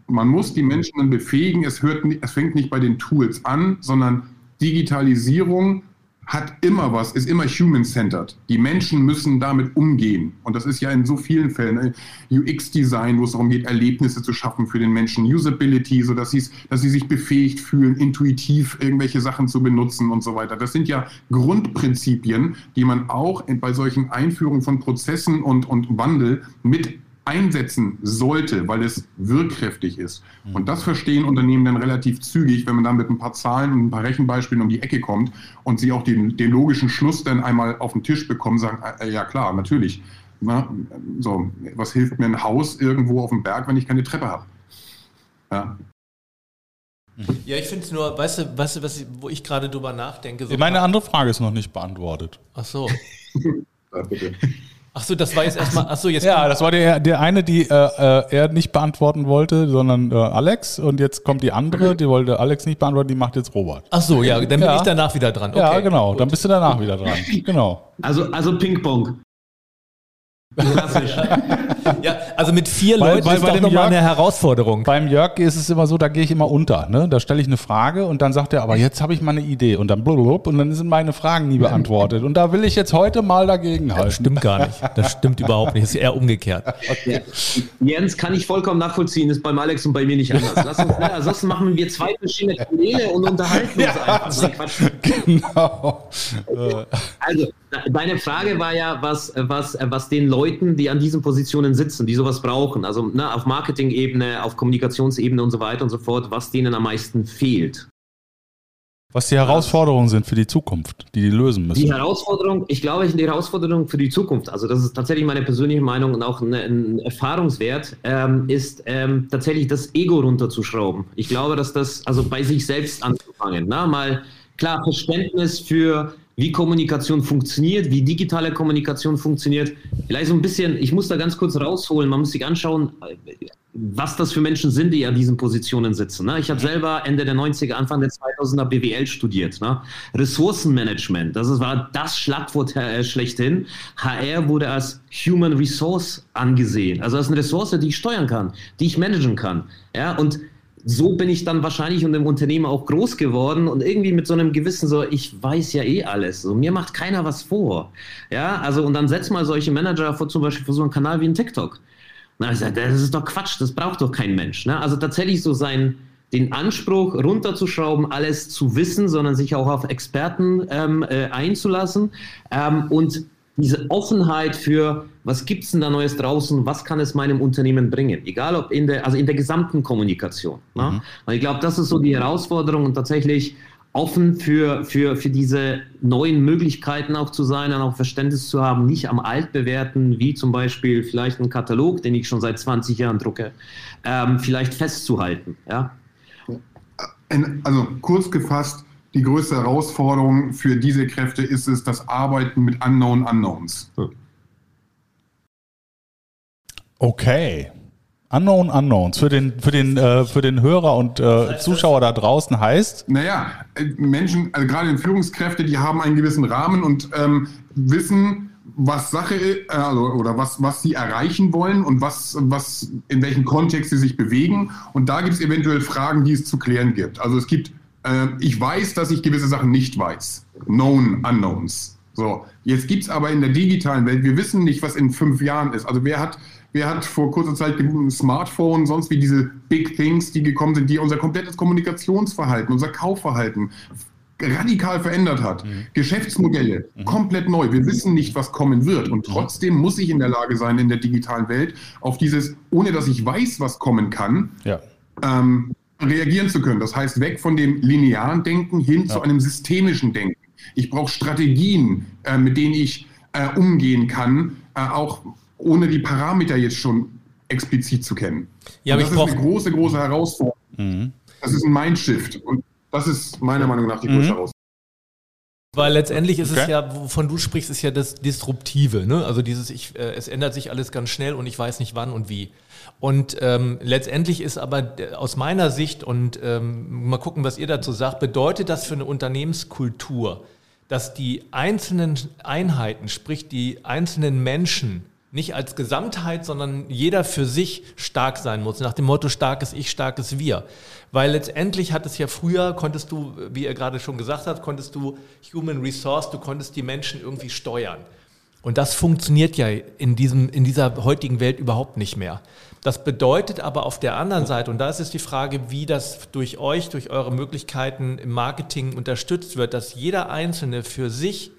Man muss die Menschen dann befähigen. Es, hört, es fängt nicht bei den Tools an, sondern Digitalisierung hat immer was, ist immer human-centered. Die Menschen müssen damit umgehen. Und das ist ja in so vielen Fällen ne? UX-Design, wo es darum geht, Erlebnisse zu schaffen für den Menschen, Usability, so dass, dass sie sich befähigt fühlen, intuitiv irgendwelche Sachen zu benutzen und so weiter. Das sind ja Grundprinzipien, die man auch bei solchen Einführungen von Prozessen und, und Wandel mit einsetzen sollte, weil es wirkkräftig ist. Mhm. Und das verstehen Unternehmen dann relativ zügig, wenn man dann mit ein paar Zahlen und ein paar Rechenbeispielen um die Ecke kommt und sie auch den, den logischen Schluss dann einmal auf den Tisch bekommen, sagen, äh, ja klar, natürlich. Na, so, was hilft mir ein Haus irgendwo auf dem Berg, wenn ich keine Treppe habe? Ja. Ja, ich finde es nur, weißt du, weißt du was, wo ich gerade drüber nachdenke? So Meine andere Frage ist noch nicht beantwortet. Ach so. ja, bitte. Ach so, das war jetzt erstmal. Ach so, jetzt. Ja, das war der, der eine, die äh, äh, er nicht beantworten wollte, sondern äh, Alex. Und jetzt kommt die andere, die wollte Alex nicht beantworten, die macht jetzt Robert. Ach so, ja, dann bin ja. ich danach wieder dran. Okay, ja, genau, gut. dann bist du danach wieder dran. Genau. Also, also Ping-Pong. Klassisch. ja, also mit vier weil, Leuten weil ist bei doch nochmal eine Herausforderung. Beim Jörg ist es immer so, da gehe ich immer unter. Ne? Da stelle ich eine Frage und dann sagt er, aber jetzt habe ich mal eine Idee. Und dann blub, und dann sind meine Fragen nie beantwortet. Und da will ich jetzt heute mal dagegen halten. Das stimmt gar nicht. Das stimmt überhaupt nicht. Das ist eher umgekehrt. Okay. Jens kann ich vollkommen nachvollziehen, ist beim Alex und bei mir nicht anders. Lass uns, ne, ansonsten machen wir zwei verschiedene Kanäle und unterhalten uns ja, einfach. Genau. Also, deine Frage war ja, was, was, was den Leuten, die an diesen Positionen sitzen, die sowas brauchen, also ne, auf Marketing-Ebene, auf Kommunikationsebene und so weiter und so fort, was denen am meisten fehlt. Was die Herausforderungen sind für die Zukunft, die die lösen müssen. Die Herausforderung, ich glaube, die Herausforderung für die Zukunft, also das ist tatsächlich meine persönliche Meinung und auch ein, Erfahrungswert, ähm, ist ähm, tatsächlich das Ego runterzuschrauben. Ich glaube, dass das, also bei sich selbst anzufangen, na, mal klar Verständnis für wie Kommunikation funktioniert, wie digitale Kommunikation funktioniert. Vielleicht so ein bisschen, ich muss da ganz kurz rausholen, man muss sich anschauen, was das für Menschen sind, die an diesen Positionen sitzen. Ne? Ich habe selber Ende der 90er, Anfang der 2000er BWL studiert. Ne? Ressourcenmanagement, das war das Schlagwort äh, schlechthin. HR wurde als Human Resource angesehen, also als eine Ressource, die ich steuern kann, die ich managen kann. Ja? Und so bin ich dann wahrscheinlich und im Unternehmen auch groß geworden und irgendwie mit so einem Gewissen so, ich weiß ja eh alles. So, mir macht keiner was vor. Ja, also und dann setz mal solche Manager vor, zum Beispiel für so einen Kanal wie ein TikTok. Na, ich sag, das ist doch Quatsch, das braucht doch kein Mensch. Ne? Also tatsächlich so sein, den Anspruch runterzuschrauben, alles zu wissen, sondern sich auch auf Experten ähm, äh, einzulassen ähm, und diese Offenheit für, was gibt es denn da Neues draußen, was kann es meinem Unternehmen bringen, egal ob in der, also in der gesamten Kommunikation. Ne? Mhm. Und ich glaube, das ist so die Herausforderung und tatsächlich offen für, für, für diese neuen Möglichkeiten auch zu sein und auch Verständnis zu haben, nicht am Altbewerten, wie zum Beispiel vielleicht ein Katalog, den ich schon seit 20 Jahren drucke, ähm, vielleicht festzuhalten. Ja? Also kurz gefasst, die größte Herausforderung für diese Kräfte ist es, das Arbeiten mit Unknown Unknowns. Okay. Unknown Unknowns für den, für den, äh, für den Hörer und äh, Zuschauer da draußen heißt? Naja, äh, Menschen, also gerade in Führungskräfte, die haben einen gewissen Rahmen und ähm, wissen, was Sache ist, also, oder was, was sie erreichen wollen und was, was, in welchem Kontext sie sich bewegen. Und da gibt es eventuell Fragen, die es zu klären gibt. Also es gibt äh, ich weiß, dass ich gewisse Sachen nicht weiß. Known Unknowns. So, jetzt gibt es aber in der digitalen Welt, wir wissen nicht, was in fünf Jahren ist. Also wer hat, wer hat vor kurzer Zeit ein Smartphone, sonst wie diese Big Things, die gekommen sind, die unser komplettes Kommunikationsverhalten, unser Kaufverhalten radikal verändert hat. Mhm. Geschäftsmodelle mhm. komplett neu. Wir wissen nicht, was kommen wird. Und mhm. trotzdem muss ich in der Lage sein, in der digitalen Welt auf dieses, ohne dass ich weiß, was kommen kann, ja. ähm, reagieren zu können. Das heißt, weg von dem linearen Denken hin ja. zu einem systemischen Denken. Ich brauche Strategien, äh, mit denen ich äh, umgehen kann, äh, auch ohne die Parameter jetzt schon explizit zu kennen. Ja, aber das ist eine große, große Herausforderung. Mhm. Das ist ein Mindshift und das ist meiner Meinung nach die größte mhm. Herausforderung. Weil letztendlich ist okay. es ja, wovon du sprichst, ist ja das Disruptive. Ne? Also dieses, ich, äh, es ändert sich alles ganz schnell und ich weiß nicht wann und wie. Und ähm, letztendlich ist aber aus meiner Sicht, und ähm, mal gucken, was ihr dazu sagt, bedeutet das für eine Unternehmenskultur, dass die einzelnen Einheiten, sprich die einzelnen Menschen, nicht als Gesamtheit, sondern jeder für sich stark sein muss. Nach dem Motto starkes Ich, starkes Wir. Weil letztendlich hat es ja früher, konntest du, wie er gerade schon gesagt hat, konntest du Human Resource, du konntest die Menschen irgendwie steuern. Und das funktioniert ja in, diesem, in dieser heutigen Welt überhaupt nicht mehr. Das bedeutet aber auf der anderen Seite, und da ist es die Frage, wie das durch euch, durch eure Möglichkeiten im Marketing unterstützt wird, dass jeder Einzelne für sich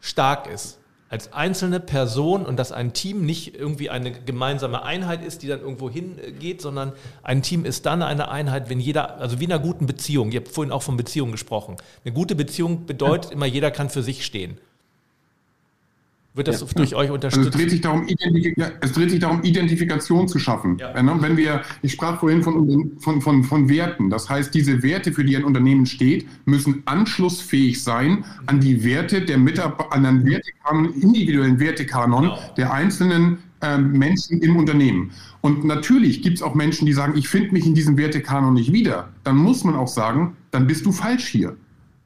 stark ist als einzelne Person und dass ein Team nicht irgendwie eine gemeinsame Einheit ist, die dann irgendwo hingeht, sondern ein Team ist dann eine Einheit, wenn jeder, also wie in einer guten Beziehung, ihr habt vorhin auch von Beziehung gesprochen. Eine gute Beziehung bedeutet immer, jeder kann für sich stehen. Wird das ja. durch euch unterstützt? Also es, dreht sich darum, es dreht sich darum, Identifikation zu schaffen. Ja. Ne, wenn wir, ich sprach vorhin von, von, von, von Werten. Das heißt, diese Werte, für die ein Unternehmen steht, müssen anschlussfähig sein an die Werte der Mitarbeiter, an den Wertekanon, individuellen Wertekanon genau. der einzelnen ähm, Menschen im Unternehmen. Und natürlich gibt es auch Menschen, die sagen, ich finde mich in diesem Wertekanon nicht wieder. Dann muss man auch sagen, dann bist du falsch hier.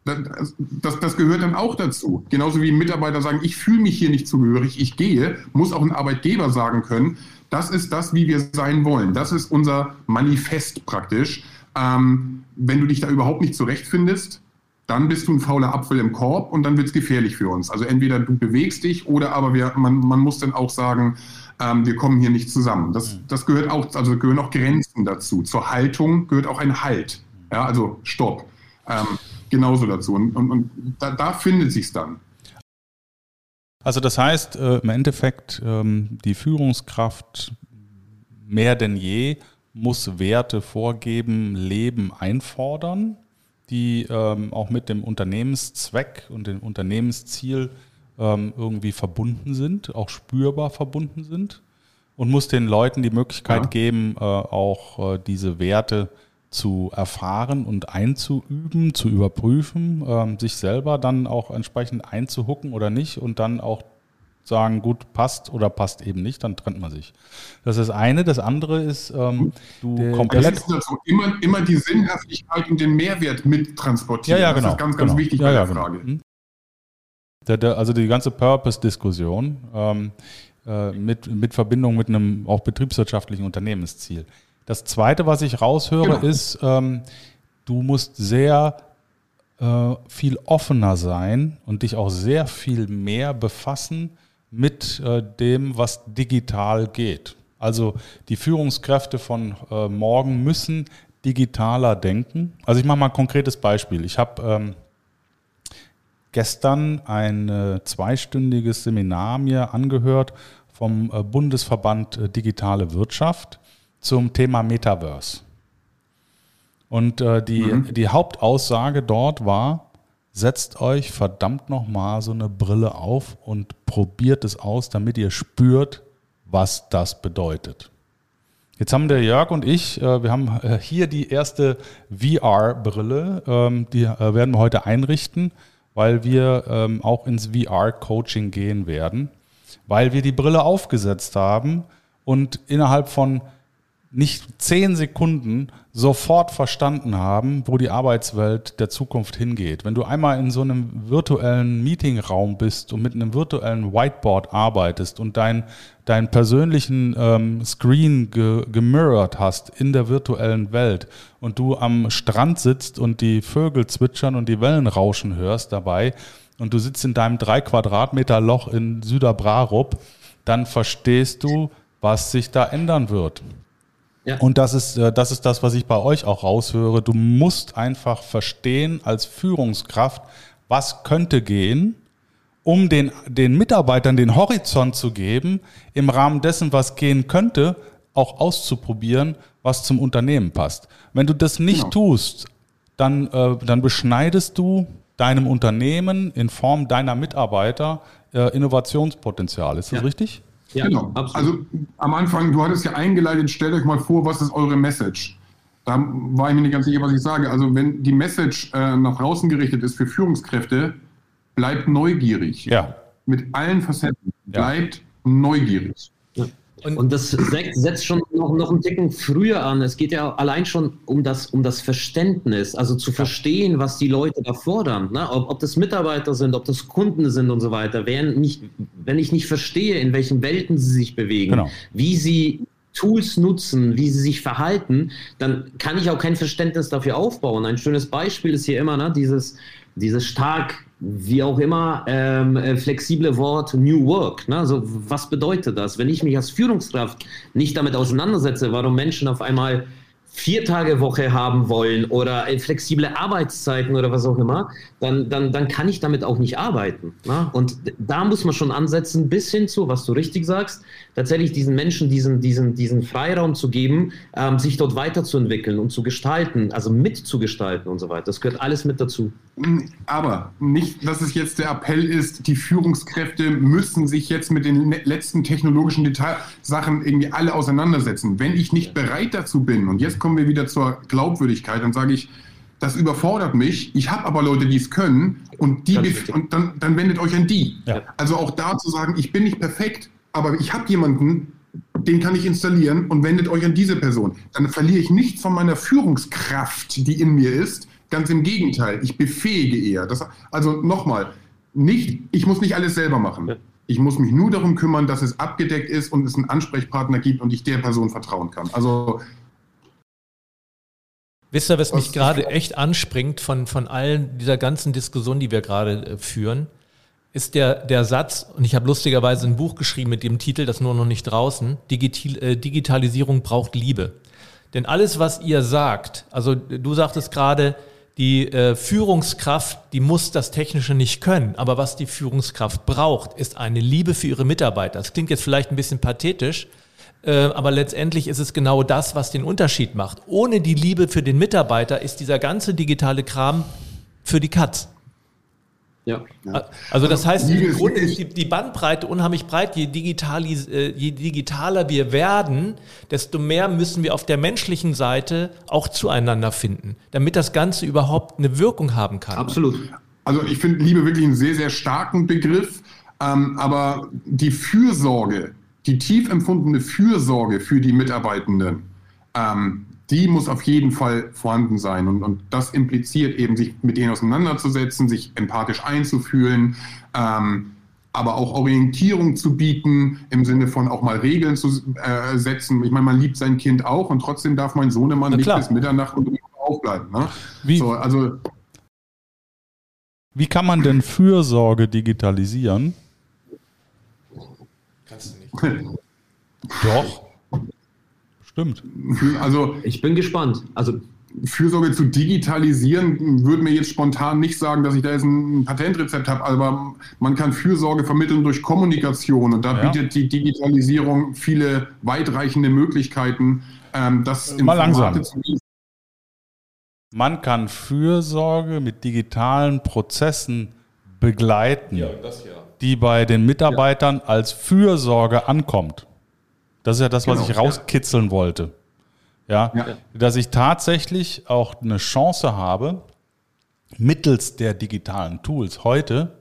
Das, das, gehört dann auch dazu. Genauso wie Mitarbeiter sagen, ich fühle mich hier nicht zugehörig, ich gehe, muss auch ein Arbeitgeber sagen können, das ist das, wie wir sein wollen. Das ist unser Manifest praktisch. Ähm, wenn du dich da überhaupt nicht zurechtfindest, dann bist du ein fauler Apfel im Korb und dann wird es gefährlich für uns. Also entweder du bewegst dich oder aber wir, man, man muss dann auch sagen, ähm, wir kommen hier nicht zusammen. Das, das gehört auch, also gehören auch Grenzen dazu. Zur Haltung gehört auch ein Halt. Ja, also Stopp. Ähm, genauso dazu. Und, und, und da, da, findet sich dann. Also das heißt äh, im Endeffekt, ähm, die Führungskraft mehr denn je muss Werte vorgeben, Leben einfordern. die ähm, auch mit dem Unternehmenszweck und dem Unternehmensziel ähm, irgendwie verbunden sind, auch spürbar verbunden sind und muss den Leuten die Möglichkeit ja. geben, äh, auch äh, diese Werte zu erfahren und einzuüben, zu überprüfen, ähm, sich selber dann auch entsprechend einzuhucken oder nicht und dann auch sagen, gut, passt oder passt eben nicht, dann trennt man sich. Das ist das eine. Das andere ist, ähm, du der, komplett. Das ist also immer, immer die Sinnhaftigkeit und den Mehrwert mittransportieren. Ja, ja, genau. Das ist ganz, ganz genau. wichtig ja, bei ja, der genau. Frage. Mhm. Der, der, also die ganze Purpose-Diskussion ähm, äh, mit, mit Verbindung mit einem auch betriebswirtschaftlichen Unternehmensziel. Das Zweite, was ich raushöre, genau. ist, ähm, du musst sehr äh, viel offener sein und dich auch sehr viel mehr befassen mit äh, dem, was digital geht. Also die Führungskräfte von äh, morgen müssen digitaler denken. Also ich mache mal ein konkretes Beispiel. Ich habe ähm, gestern ein äh, zweistündiges Seminar mir angehört vom äh, Bundesverband äh, Digitale Wirtschaft zum Thema Metaverse. Und äh, die, mhm. die Hauptaussage dort war, setzt euch verdammt nochmal so eine Brille auf und probiert es aus, damit ihr spürt, was das bedeutet. Jetzt haben der Jörg und ich, äh, wir haben äh, hier die erste VR-Brille, ähm, die äh, werden wir heute einrichten weil wir ähm, auch ins VR-Coaching gehen werden, weil wir die Brille aufgesetzt haben und innerhalb von nicht zehn Sekunden sofort verstanden haben, wo die Arbeitswelt der Zukunft hingeht. Wenn du einmal in so einem virtuellen Meetingraum bist und mit einem virtuellen Whiteboard arbeitest und dein, deinen persönlichen ähm, Screen ge gemirrored hast in der virtuellen Welt und du am Strand sitzt und die Vögel zwitschern und die Wellen rauschen hörst dabei und du sitzt in deinem drei Quadratmeter Loch in Süderbrarup, dann verstehst du, was sich da ändern wird. Ja. Und das ist, äh, das ist das, was ich bei euch auch raushöre. Du musst einfach verstehen als Führungskraft, was könnte gehen, um den, den Mitarbeitern den Horizont zu geben, im Rahmen dessen, was gehen könnte, auch auszuprobieren, was zum Unternehmen passt. Wenn du das nicht genau. tust, dann, äh, dann beschneidest du deinem Unternehmen in Form deiner Mitarbeiter äh, Innovationspotenzial. Ist das ja. richtig? Ja, genau. Absolut. Also am Anfang, du hattest ja eingeleitet, stellt euch mal vor, was ist eure Message? Da war ich mir nicht ganz sicher, was ich sage. Also wenn die Message äh, nach draußen gerichtet ist für Führungskräfte, bleibt neugierig. Ja. Mit allen Facetten. Bleibt ja. neugierig. Und, und das setzt schon noch, noch einen Ticken früher an. Es geht ja allein schon um das, um das Verständnis, also zu verstehen, was die Leute da fordern. Ne? Ob, ob das Mitarbeiter sind, ob das Kunden sind und so weiter. Wenn, nicht, wenn ich nicht verstehe, in welchen Welten sie sich bewegen, genau. wie sie Tools nutzen, wie sie sich verhalten, dann kann ich auch kein Verständnis dafür aufbauen. Ein schönes Beispiel ist hier immer ne, dieses, dieses stark wie auch immer, ähm, äh, flexible Wort New Work. Ne? Also was bedeutet das? Wenn ich mich als Führungskraft nicht damit auseinandersetze, warum Menschen auf einmal vier Tage Woche haben wollen oder äh, flexible Arbeitszeiten oder was auch immer, dann, dann, dann kann ich damit auch nicht arbeiten. Ne? Und da muss man schon ansetzen, bis hin zu, was du richtig sagst, tatsächlich diesen Menschen diesen, diesen, diesen Freiraum zu geben, ähm, sich dort weiterzuentwickeln und zu gestalten, also mitzugestalten und so weiter. Das gehört alles mit dazu. Aber nicht, dass es jetzt der Appell ist, die Führungskräfte müssen sich jetzt mit den letzten technologischen Detailsachen irgendwie alle auseinandersetzen. Wenn ich nicht bereit dazu bin, und jetzt kommen wir wieder zur Glaubwürdigkeit, dann sage ich, das überfordert mich. Ich habe aber Leute, die es können und die und dann, dann wendet euch an die. Ja. Also auch da zu sagen, ich bin nicht perfekt, aber ich habe jemanden, den kann ich installieren und wendet euch an diese Person. Dann verliere ich nichts von meiner Führungskraft, die in mir ist. Ganz im Gegenteil, ich befähige eher. Das, also nochmal, nicht, ich muss nicht alles selber machen. Ich muss mich nur darum kümmern, dass es abgedeckt ist und es einen Ansprechpartner gibt und ich der Person vertrauen kann. Also Wisst ihr, was, mich gerade echt anspringt von, von allen dieser ganzen Diskussion, die wir gerade äh, führen, ist der, der Satz, und ich habe lustigerweise ein Buch geschrieben mit dem Titel, das nur noch nicht draußen, Digital, äh, Digitalisierung braucht Liebe. Denn alles, was ihr sagt, also du sagtest gerade, die äh, Führungskraft, die muss das Technische nicht können, aber was die Führungskraft braucht, ist eine Liebe für ihre Mitarbeiter. Das klingt jetzt vielleicht ein bisschen pathetisch, aber letztendlich ist es genau das, was den Unterschied macht. Ohne die Liebe für den Mitarbeiter ist dieser ganze digitale Kram für die Katz. Ja. Also das heißt, im Grunde ist die, die, Bandbreite unheimlich breit. Je, äh, je digitaler wir werden, desto mehr müssen wir auf der menschlichen Seite auch zueinander finden, damit das Ganze überhaupt eine Wirkung haben kann. Absolut. Also ich finde Liebe wirklich einen sehr, sehr starken Begriff, ähm, aber die Fürsorge, die tief empfundene Fürsorge für die Mitarbeitenden, ähm, die muss auf jeden Fall vorhanden sein. Und, und das impliziert eben, sich mit denen auseinanderzusetzen, sich empathisch einzufühlen, ähm, aber auch Orientierung zu bieten, im Sinne von auch mal Regeln zu äh, setzen. Ich meine, man liebt sein Kind auch und trotzdem darf mein Sohnemann nicht bis Mitternacht und aufbleiben. Ne? Wie, so, also, wie kann man denn Fürsorge digitalisieren? Doch. Stimmt. Also ich bin gespannt. Also Fürsorge zu digitalisieren, würde mir jetzt spontan nicht sagen, dass ich da jetzt ein Patentrezept habe, aber man kann Fürsorge vermitteln durch Kommunikation und da ja. bietet die Digitalisierung viele weitreichende Möglichkeiten, ähm, das Mal langsam. zu Man kann Fürsorge mit digitalen Prozessen begleiten, ja, ja. Die bei den Mitarbeitern als Fürsorge ankommt. Das ist ja das, was genau, ich rauskitzeln ja. wollte. Ja, ja, dass ich tatsächlich auch eine Chance habe, mittels der digitalen Tools heute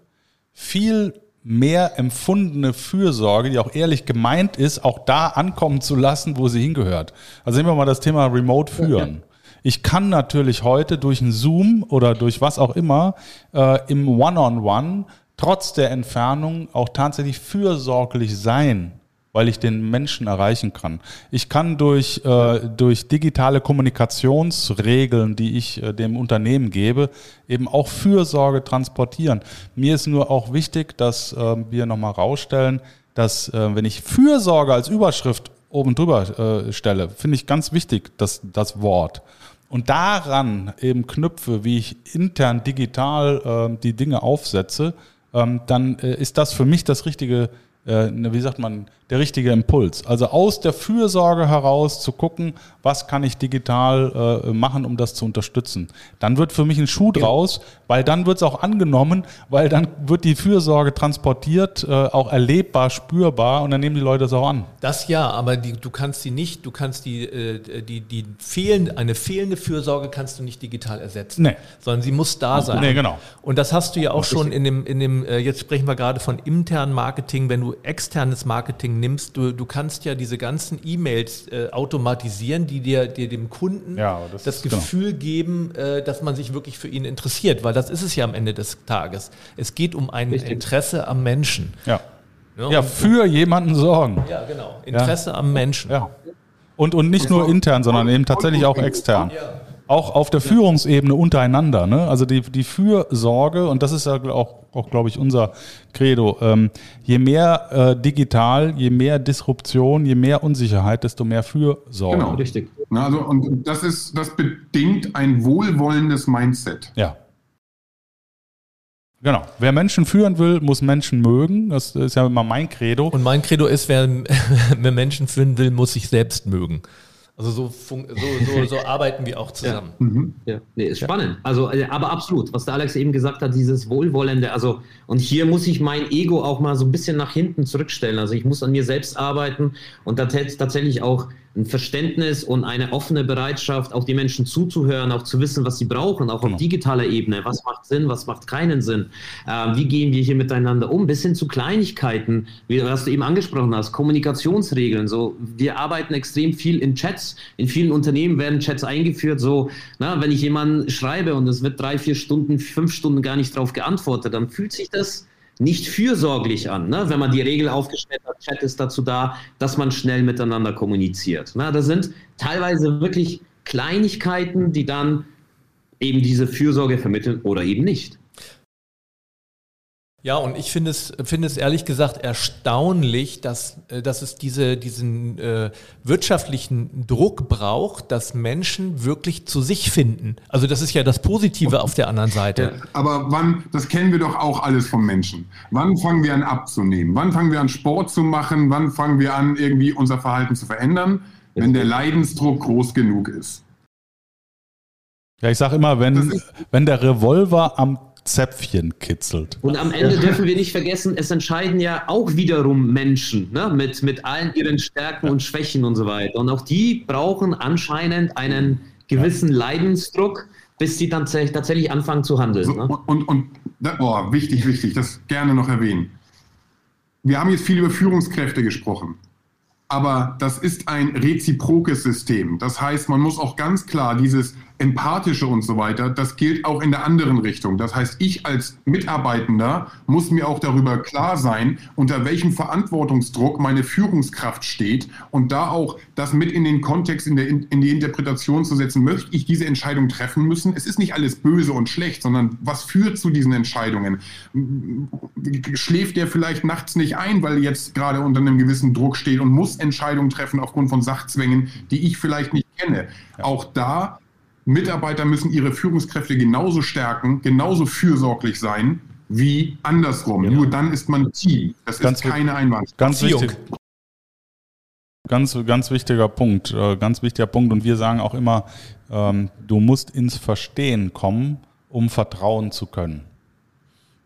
viel mehr empfundene Fürsorge, die auch ehrlich gemeint ist, auch da ankommen zu lassen, wo sie hingehört. Also nehmen wir mal das Thema Remote führen. Ich kann natürlich heute durch ein Zoom oder durch was auch immer äh, im One-on-One -on -One, trotz der Entfernung auch tatsächlich fürsorglich sein weil ich den Menschen erreichen kann. Ich kann durch, äh, durch digitale Kommunikationsregeln, die ich äh, dem Unternehmen gebe, eben auch Fürsorge transportieren. Mir ist nur auch wichtig, dass äh, wir nochmal rausstellen, dass äh, wenn ich Fürsorge als Überschrift oben drüber äh, stelle, finde ich ganz wichtig, dass das Wort. Und daran eben knüpfe, wie ich intern digital äh, die Dinge aufsetze, ähm, dann äh, ist das für mich das richtige äh, wie sagt man, der richtige Impuls. Also aus der Fürsorge heraus zu gucken, was kann ich digital äh, machen, um das zu unterstützen. Dann wird für mich ein Schuh draus, weil dann wird es auch angenommen, weil dann wird die Fürsorge transportiert, äh, auch erlebbar, spürbar und dann nehmen die Leute das auch an. Das ja, aber die, du kannst die nicht, du kannst die, äh, die, die fehlen, eine fehlende Fürsorge kannst du nicht digital ersetzen, nee. sondern sie muss da sein. Nee, genau. Und das hast du ja auch schon in dem, in dem, äh, jetzt sprechen wir gerade von internen Marketing, wenn du externes Marketing nimmst, du, du kannst ja diese ganzen E-Mails äh, automatisieren, die dir, dir dem Kunden ja, das, das. Gefühl genau. geben, äh, dass man sich wirklich für ihn interessiert, weil das ist es ja am Ende des Tages. Es geht um ein Richtig. Interesse am Menschen. Ja. Ja, ja für jemanden sorgen. Ja, genau. Interesse ja. am Menschen. Ja. Und, und nicht nur intern, sondern eben tatsächlich auch extern. Ja auch auf der Führungsebene untereinander. Ne? Also die, die Fürsorge, und das ist ja auch, auch glaube ich, unser Credo. Ähm, je mehr äh, digital, je mehr Disruption, je mehr Unsicherheit, desto mehr Fürsorge. Genau, richtig. Na, also, und das ist, das bedingt ein wohlwollendes Mindset. Ja. Genau. Wer Menschen führen will, muss Menschen mögen. Das ist ja immer mein Credo. Und mein Credo ist, wer, wer Menschen führen will, muss sich selbst mögen. Also so, so, so, so arbeiten wir auch zusammen. Ja. Mhm. ja. Nee, ist spannend. Also, äh, aber absolut, was der Alex eben gesagt hat, dieses Wohlwollende. Also, und hier muss ich mein Ego auch mal so ein bisschen nach hinten zurückstellen. Also ich muss an mir selbst arbeiten und tatsächlich auch ein Verständnis und eine offene Bereitschaft, auch die Menschen zuzuhören, auch zu wissen, was sie brauchen, auch genau. auf digitaler Ebene. Was macht Sinn, was macht keinen Sinn? Äh, wie gehen wir hier miteinander um? Bis hin zu Kleinigkeiten, wie was du eben angesprochen hast, Kommunikationsregeln. So, wir arbeiten extrem viel in Chats. In vielen Unternehmen werden Chats eingeführt. So, na, wenn ich jemanden schreibe und es wird drei, vier Stunden, fünf Stunden gar nicht darauf geantwortet, dann fühlt sich das nicht fürsorglich an. Ne? Wenn man die Regel aufgestellt hat, Chat ist dazu da, dass man schnell miteinander kommuniziert. Ne? Das sind teilweise wirklich Kleinigkeiten, die dann eben diese Fürsorge vermitteln oder eben nicht. Ja, und ich finde es, finde es ehrlich gesagt erstaunlich, dass, äh, dass es diese, diesen äh, wirtschaftlichen Druck braucht, dass Menschen wirklich zu sich finden. Also das ist ja das Positive auf der anderen Seite. Aber wann, das kennen wir doch auch alles vom Menschen. Wann fangen wir an abzunehmen? Wann fangen wir an Sport zu machen? Wann fangen wir an, irgendwie unser Verhalten zu verändern? Wenn der Leidensdruck groß genug ist. Ja, ich sage immer, wenn, wenn der Revolver am Zäpfchen kitzelt. Und am Ende dürfen wir nicht vergessen, es entscheiden ja auch wiederum Menschen ne? mit, mit allen ihren Stärken und Schwächen und so weiter. Und auch die brauchen anscheinend einen gewissen Leidensdruck, bis sie dann tatsächlich anfangen zu handeln. So, ne? Und, und, und oh, wichtig, wichtig, das gerne noch erwähnen. Wir haben jetzt viel über Führungskräfte gesprochen aber das ist ein reziprokes System. Das heißt, man muss auch ganz klar dieses empathische und so weiter, das gilt auch in der anderen Richtung. Das heißt, ich als Mitarbeitender muss mir auch darüber klar sein, unter welchem Verantwortungsdruck meine Führungskraft steht und da auch das mit in den Kontext, in, der, in die Interpretation zu setzen, möchte ich diese Entscheidung treffen müssen. Es ist nicht alles böse und schlecht, sondern was führt zu diesen Entscheidungen? Schläft der vielleicht nachts nicht ein, weil jetzt gerade unter einem gewissen Druck steht und muss Entscheidungen treffen aufgrund von Sachzwängen, die ich vielleicht nicht kenne. Auch da Mitarbeiter müssen ihre Führungskräfte genauso stärken, genauso fürsorglich sein wie andersrum. Ja. Nur dann ist man Team. Das ganz ist keine Einwand. Ganz wichtig. Ganz, ganz wichtiger Punkt, äh, ganz wichtiger Punkt. Und wir sagen auch immer, ähm, du musst ins Verstehen kommen, um vertrauen zu können.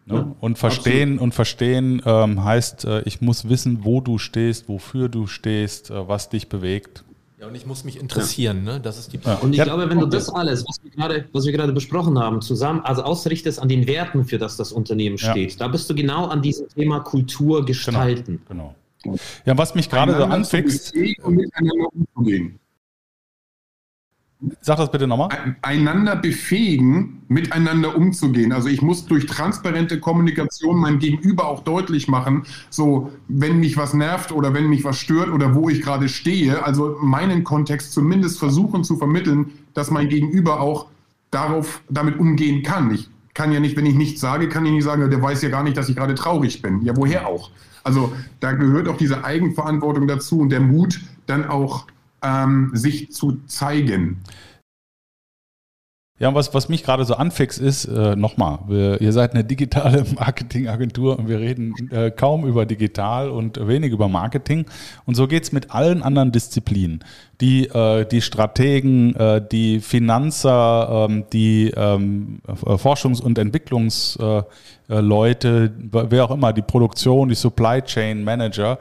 Ne? Ja, und verstehen absolut. und verstehen ähm, heißt, äh, ich muss wissen, wo du stehst, wofür du stehst, äh, was dich bewegt. Ja, und ich muss mich interessieren, ja. ne? Das ist die ja. Und ich ja. glaube, wenn du das alles, was wir, gerade, was wir gerade besprochen haben, zusammen, also ausrichtest an den Werten, für das das Unternehmen steht, da bist du genau an diesem Thema Kultur gestalten. Genau. genau. Ja, was mich gerade so anfixt. Und miteinander umzugehen. Sag das bitte nochmal. Einander befähigen, miteinander umzugehen. Also ich muss durch transparente Kommunikation meinem Gegenüber auch deutlich machen, so wenn mich was nervt oder wenn mich was stört oder wo ich gerade stehe. Also meinen Kontext zumindest versuchen zu vermitteln, dass mein Gegenüber auch darauf damit umgehen kann. Ich kann ja nicht, wenn ich nichts sage, kann ich nicht sagen, der weiß ja gar nicht, dass ich gerade traurig bin. Ja, woher auch? Also da gehört auch diese Eigenverantwortung dazu und der Mut, dann auch ähm, sich zu zeigen. Ja, was, was mich gerade so anfixt ist, äh, nochmal, ihr seid eine digitale Marketingagentur und wir reden äh, kaum über digital und wenig über Marketing. Und so geht's mit allen anderen Disziplinen. Die, äh, die Strategen, äh, die Finanzer, ähm, die ähm, Forschungs- und Entwicklungsleute, wer auch immer, die Produktion, die Supply Chain Manager,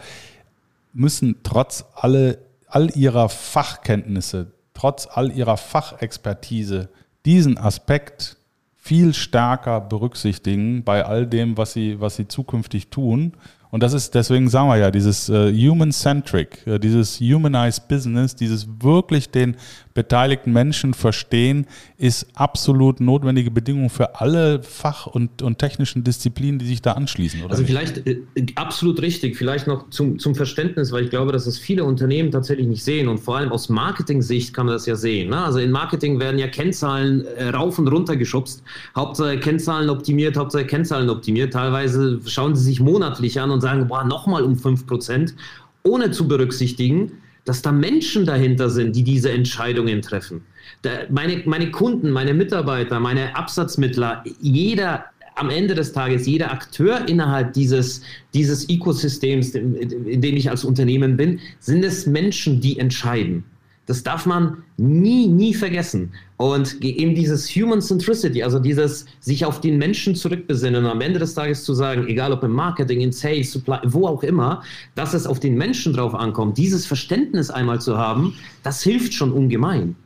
müssen trotz alle all ihrer Fachkenntnisse, trotz all ihrer Fachexpertise diesen Aspekt viel stärker berücksichtigen bei all dem, was sie, was sie zukünftig tun und das ist, deswegen sagen wir ja, dieses äh, Human-Centric, äh, dieses Humanized Business, dieses wirklich den beteiligten Menschen verstehen, ist absolut notwendige Bedingung für alle Fach- und, und technischen Disziplinen, die sich da anschließen. also nicht? vielleicht äh, absolut richtig, vielleicht noch zum, zum Verständnis, weil ich glaube, dass es viele Unternehmen tatsächlich nicht sehen und vor allem aus Marketing-Sicht kann man das ja sehen. Ne? Also in Marketing werden ja Kennzahlen äh, rauf und runter geschubst, Hauptsache Kennzahlen optimiert, Hauptsache Kennzahlen optimiert. Teilweise schauen sie sich monatlich an und sagen, boah, nochmal um 5%, ohne zu berücksichtigen, dass da Menschen dahinter sind, die diese Entscheidungen treffen. Da, meine, meine Kunden, meine Mitarbeiter, meine Absatzmittler, jeder am Ende des Tages, jeder Akteur innerhalb dieses, dieses Ökosystems, in, dem ich als Unternehmen bin, sind es Menschen, die entscheiden. Das darf man nie, nie vergessen. Und eben dieses Human Centricity, also dieses sich auf den Menschen zurückbesinnen und am Ende des Tages zu sagen, egal ob im Marketing, in Sales, Supply, wo auch immer, dass es auf den Menschen drauf ankommt, dieses Verständnis einmal zu haben, das hilft schon ungemein.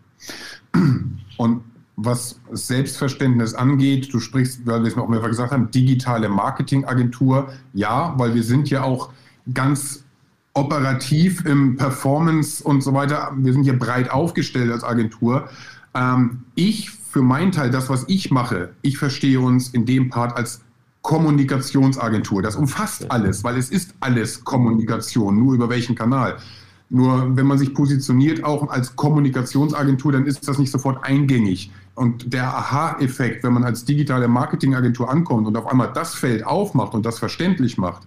Und was Selbstverständnis angeht, du sprichst, weil wir es noch mehrfach gesagt haben, digitale Marketingagentur, ja, weil wir sind ja auch ganz operativ im Performance und so weiter. Wir sind hier breit aufgestellt als Agentur. Ähm, ich für meinen Teil, das, was ich mache, ich verstehe uns in dem Part als Kommunikationsagentur. Das umfasst alles, weil es ist alles Kommunikation, nur über welchen Kanal. Nur wenn man sich positioniert, auch als Kommunikationsagentur, dann ist das nicht sofort eingängig. Und der Aha-Effekt, wenn man als digitale Marketingagentur ankommt und auf einmal das Feld aufmacht und das verständlich macht,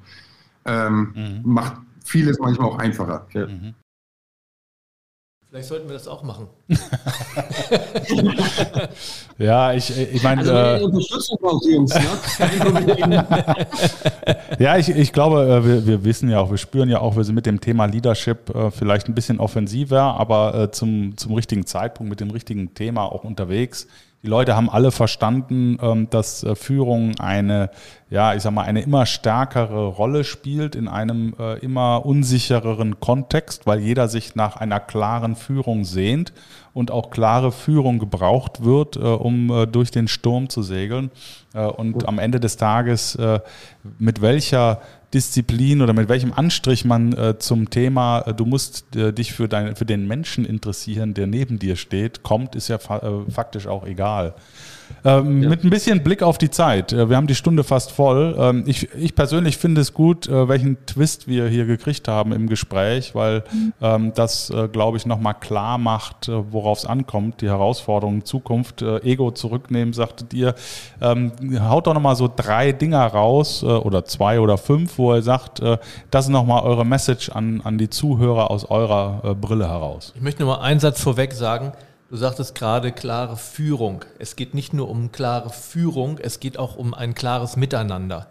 ähm, mhm. macht vieles manchmal auch einfacher. Ja. Mhm. Vielleicht sollten wir das auch machen. ja, ich, ich meine. Also, äh, Unterstützung braucht Jungs, ne? ja, ich, ich glaube, äh, wir, wir wissen ja auch, wir spüren ja auch, wir sind mit dem Thema Leadership äh, vielleicht ein bisschen offensiver, aber zum, zum richtigen Zeitpunkt, mit dem richtigen Thema auch unterwegs. Die Leute haben alle verstanden, ähm, dass äh, Führung eine, ja, ich sag mal, eine immer stärkere Rolle spielt in einem äh, immer unsichereren Kontext, weil jeder sich nach einer klaren Führung sehnt und auch klare Führung gebraucht wird, äh, um durch den Sturm zu segeln. Und am Ende des Tages, mit welcher Disziplin oder mit welchem Anstrich man äh, zum Thema, äh, du musst äh, dich für, dein, für den Menschen interessieren, der neben dir steht, kommt, ist ja fa äh, faktisch auch egal. Ähm, ja. Mit ein bisschen Blick auf die Zeit. Äh, wir haben die Stunde fast voll. Ähm, ich, ich persönlich finde es gut, äh, welchen Twist wir hier gekriegt haben im Gespräch, weil ähm, das, äh, glaube ich, nochmal klar macht, worauf es ankommt, die Herausforderungen in Zukunft. Ego zurücknehmen, sagtet ihr. Haut doch nochmal so drei Dinger raus oder zwei oder fünf, wo ihr sagt, das ist nochmal eure Message an, an die Zuhörer aus eurer Brille heraus. Ich möchte nur mal einen Satz vorweg sagen. Du sagtest gerade klare Führung. Es geht nicht nur um klare Führung, es geht auch um ein klares Miteinander.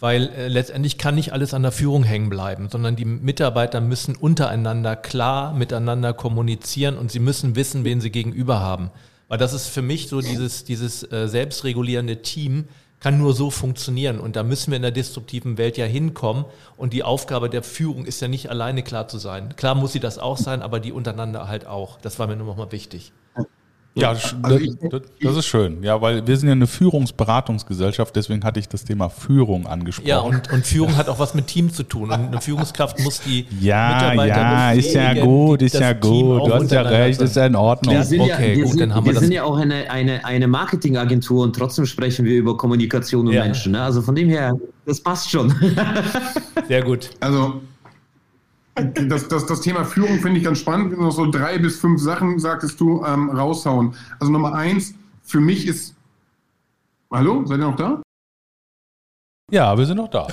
Weil äh, letztendlich kann nicht alles an der Führung hängen bleiben, sondern die Mitarbeiter müssen untereinander klar miteinander kommunizieren und sie müssen wissen, wen sie gegenüber haben. Weil das ist für mich so dieses, dieses äh, selbstregulierende Team, kann nur so funktionieren. Und da müssen wir in der disruptiven Welt ja hinkommen. Und die Aufgabe der Führung ist ja nicht alleine klar zu sein. Klar muss sie das auch sein, aber die untereinander halt auch. Das war mir nur noch mal wichtig. Ja, also das, das, ist schön. Ja, weil wir sind ja eine Führungsberatungsgesellschaft, deswegen hatte ich das Thema Führung angesprochen. Ja, und, und Führung hat auch was mit Team zu tun. Und eine Führungskraft muss die ja, Mitarbeiter Ja, ist ja gut, ist ja gut. Du hast ja recht, ist ja in Ordnung. Wir sind okay, ja, gut, sind, dann haben wir, wir das. sind ja auch eine, eine, eine Marketingagentur und trotzdem sprechen wir über Kommunikation und ja. Menschen. Ne? Also von dem her, das passt schon. Sehr gut. Also das, das, das Thema Führung finde ich ganz spannend. Noch so drei bis fünf Sachen, sagtest du, ähm, raushauen. Also Nummer eins, für mich ist. Hallo, seid ihr noch da? Ja, wir sind noch da.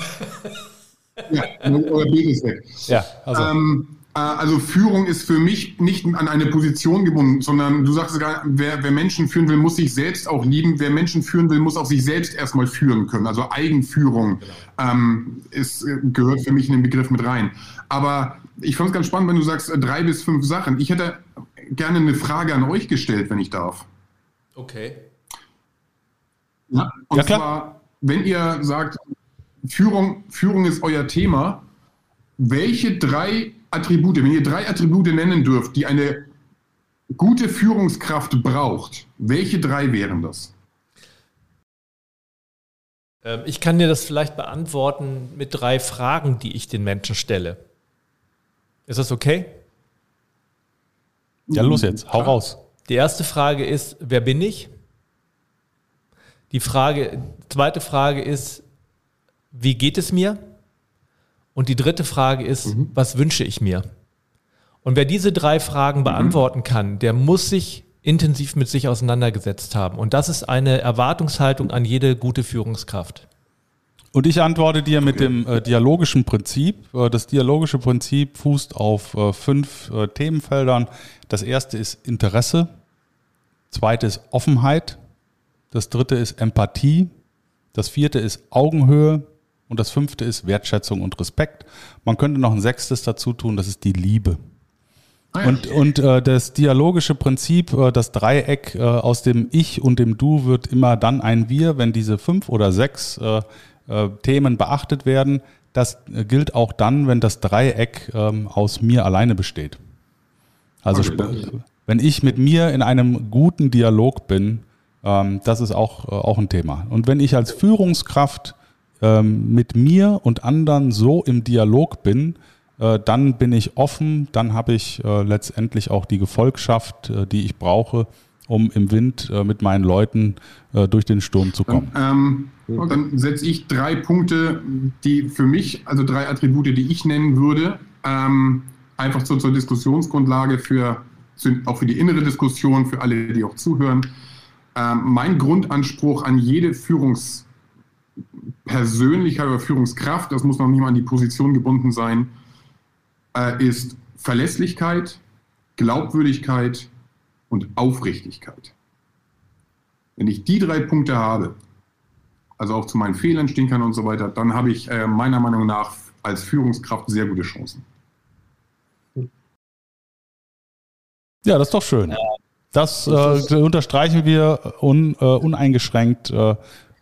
ja, euer Bild ist weg. Ja, also. Ähm, äh, also Führung ist für mich nicht an eine Position gebunden, sondern du sagst sogar, wer, wer, Menschen führen will, muss sich selbst auch lieben. Wer Menschen führen will, muss auch sich selbst erstmal führen können. Also Eigenführung genau. ähm, ist, gehört für mich in den Begriff mit rein. Aber ich fand es ganz spannend, wenn du sagst äh, drei bis fünf Sachen. Ich hätte gerne eine Frage an euch gestellt, wenn ich darf. Okay. Ja, und ja, zwar, wenn ihr sagt, Führung, Führung ist euer Thema, welche drei Attribute, wenn ihr drei Attribute nennen dürft, die eine gute Führungskraft braucht, welche drei wären das? Ähm, ich kann dir das vielleicht beantworten mit drei Fragen, die ich den Menschen stelle. Ist das okay? Ja, los jetzt, hau raus. Die erste Frage ist, wer bin ich? Die Frage, zweite Frage ist, wie geht es mir? Und die dritte Frage ist, mhm. was wünsche ich mir? Und wer diese drei Fragen mhm. beantworten kann, der muss sich intensiv mit sich auseinandergesetzt haben. Und das ist eine Erwartungshaltung an jede gute Führungskraft. Und ich antworte dir mit dem äh, dialogischen Prinzip. Äh, das dialogische Prinzip fußt auf äh, fünf äh, Themenfeldern. Das erste ist Interesse, zweite ist Offenheit, das dritte ist Empathie, das vierte ist Augenhöhe, und das fünfte ist Wertschätzung und Respekt. Man könnte noch ein sechstes dazu tun, das ist die Liebe. Ah und, und äh, das dialogische Prinzip, äh, das Dreieck äh, aus dem Ich und dem Du wird immer dann ein Wir, wenn diese fünf oder sechs äh, äh, Themen beachtet werden. Das äh, gilt auch dann, wenn das Dreieck ähm, aus mir alleine besteht. Also okay, wenn ich mit mir in einem guten Dialog bin, ähm, das ist auch, auch ein Thema. Und wenn ich als Führungskraft ähm, mit mir und anderen so im Dialog bin, äh, dann bin ich offen, dann habe ich äh, letztendlich auch die Gefolgschaft, äh, die ich brauche, um im Wind äh, mit meinen Leuten äh, durch den Sturm zu kommen. Ähm, dann setze ich drei Punkte, die für mich, also drei Attribute, die ich nennen würde. Ähm, einfach zur, zur Diskussionsgrundlage für, auch für die innere Diskussion, für alle, die auch zuhören. Ähm, mein Grundanspruch an jede Führungspersönlichkeit oder Führungskraft, das muss noch nicht mal an die Position gebunden sein, äh, ist Verlässlichkeit, Glaubwürdigkeit und Aufrichtigkeit. Wenn ich die drei Punkte habe, also auch zu meinen Fehlern stehen kann und so weiter, dann habe ich äh, meiner Meinung nach als Führungskraft sehr gute Chancen. Ja, das ist doch schön. Das äh, unterstreichen wir un, äh, uneingeschränkt.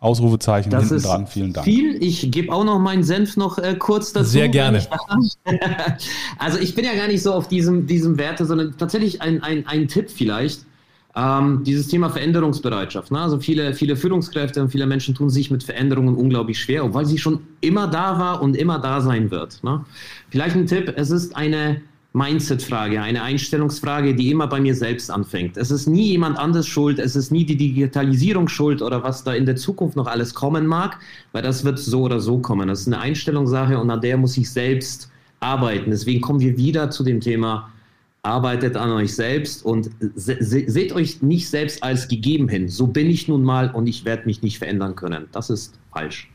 Ausrufezeichen das hinten ist dran. Vielen Dank. Viel. Ich gebe auch noch meinen Senf noch äh, kurz dazu. Sehr gerne. also ich bin ja gar nicht so auf diesem, diesem Werte, sondern tatsächlich ein, ein, ein Tipp vielleicht. Ähm, dieses Thema Veränderungsbereitschaft. Ne? Also viele, viele Führungskräfte und viele Menschen tun sich mit Veränderungen unglaublich schwer, obwohl sie schon immer da war und immer da sein wird. Ne? Vielleicht ein Tipp, es ist eine Mindset-Frage, eine Einstellungsfrage, die immer bei mir selbst anfängt. Es ist nie jemand anders schuld, es ist nie die Digitalisierung schuld oder was da in der Zukunft noch alles kommen mag, weil das wird so oder so kommen. Das ist eine Einstellungssache und an der muss ich selbst arbeiten. Deswegen kommen wir wieder zu dem Thema, arbeitet an euch selbst und se seht euch nicht selbst als gegeben hin. So bin ich nun mal und ich werde mich nicht verändern können. Das ist falsch.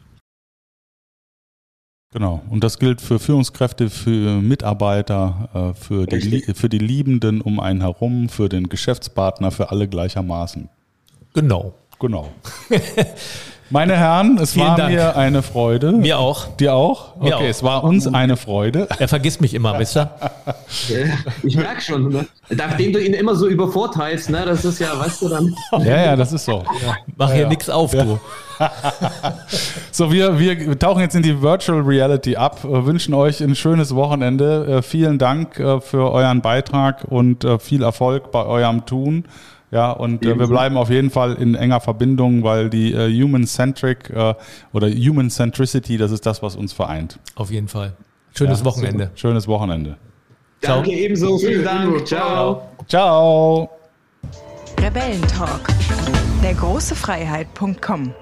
Genau. Und das gilt für Führungskräfte, für Mitarbeiter, äh, für die, für die Liebenden um einen herum, für den Geschäftspartner, für alle gleichermaßen. Genau. Genau. Meine Herren, es Vielen war Dank. mir eine Freude. Mir auch. Dir auch? Okay, Mir auch. es war uns eine Freude. Er vergisst mich immer, wisst ihr? Ich merke schon, ne? nachdem du ihn immer so übervorteilst, ne? das ist ja, weißt du dann. Ja, ja, das ist so. Mach hier nix auf, du. So, wir, wir tauchen jetzt in die Virtual Reality ab, äh, wünschen euch ein schönes Wochenende. Äh, vielen Dank äh, für euren Beitrag und viel Erfolg bei eurem Tun. Ja, und äh, wir bleiben auf jeden Fall in enger Verbindung, weil die äh, Human-Centric äh, oder Human-Centricity, das ist das, was uns vereint. Auf jeden Fall. Schönes Ja, Wochenende. super. Schönes Wochenende. Ciao. Danke ebenso, vielen Dank. Ciao. Ciao. Ciao. Rebellentalk. Der große Freiheit.com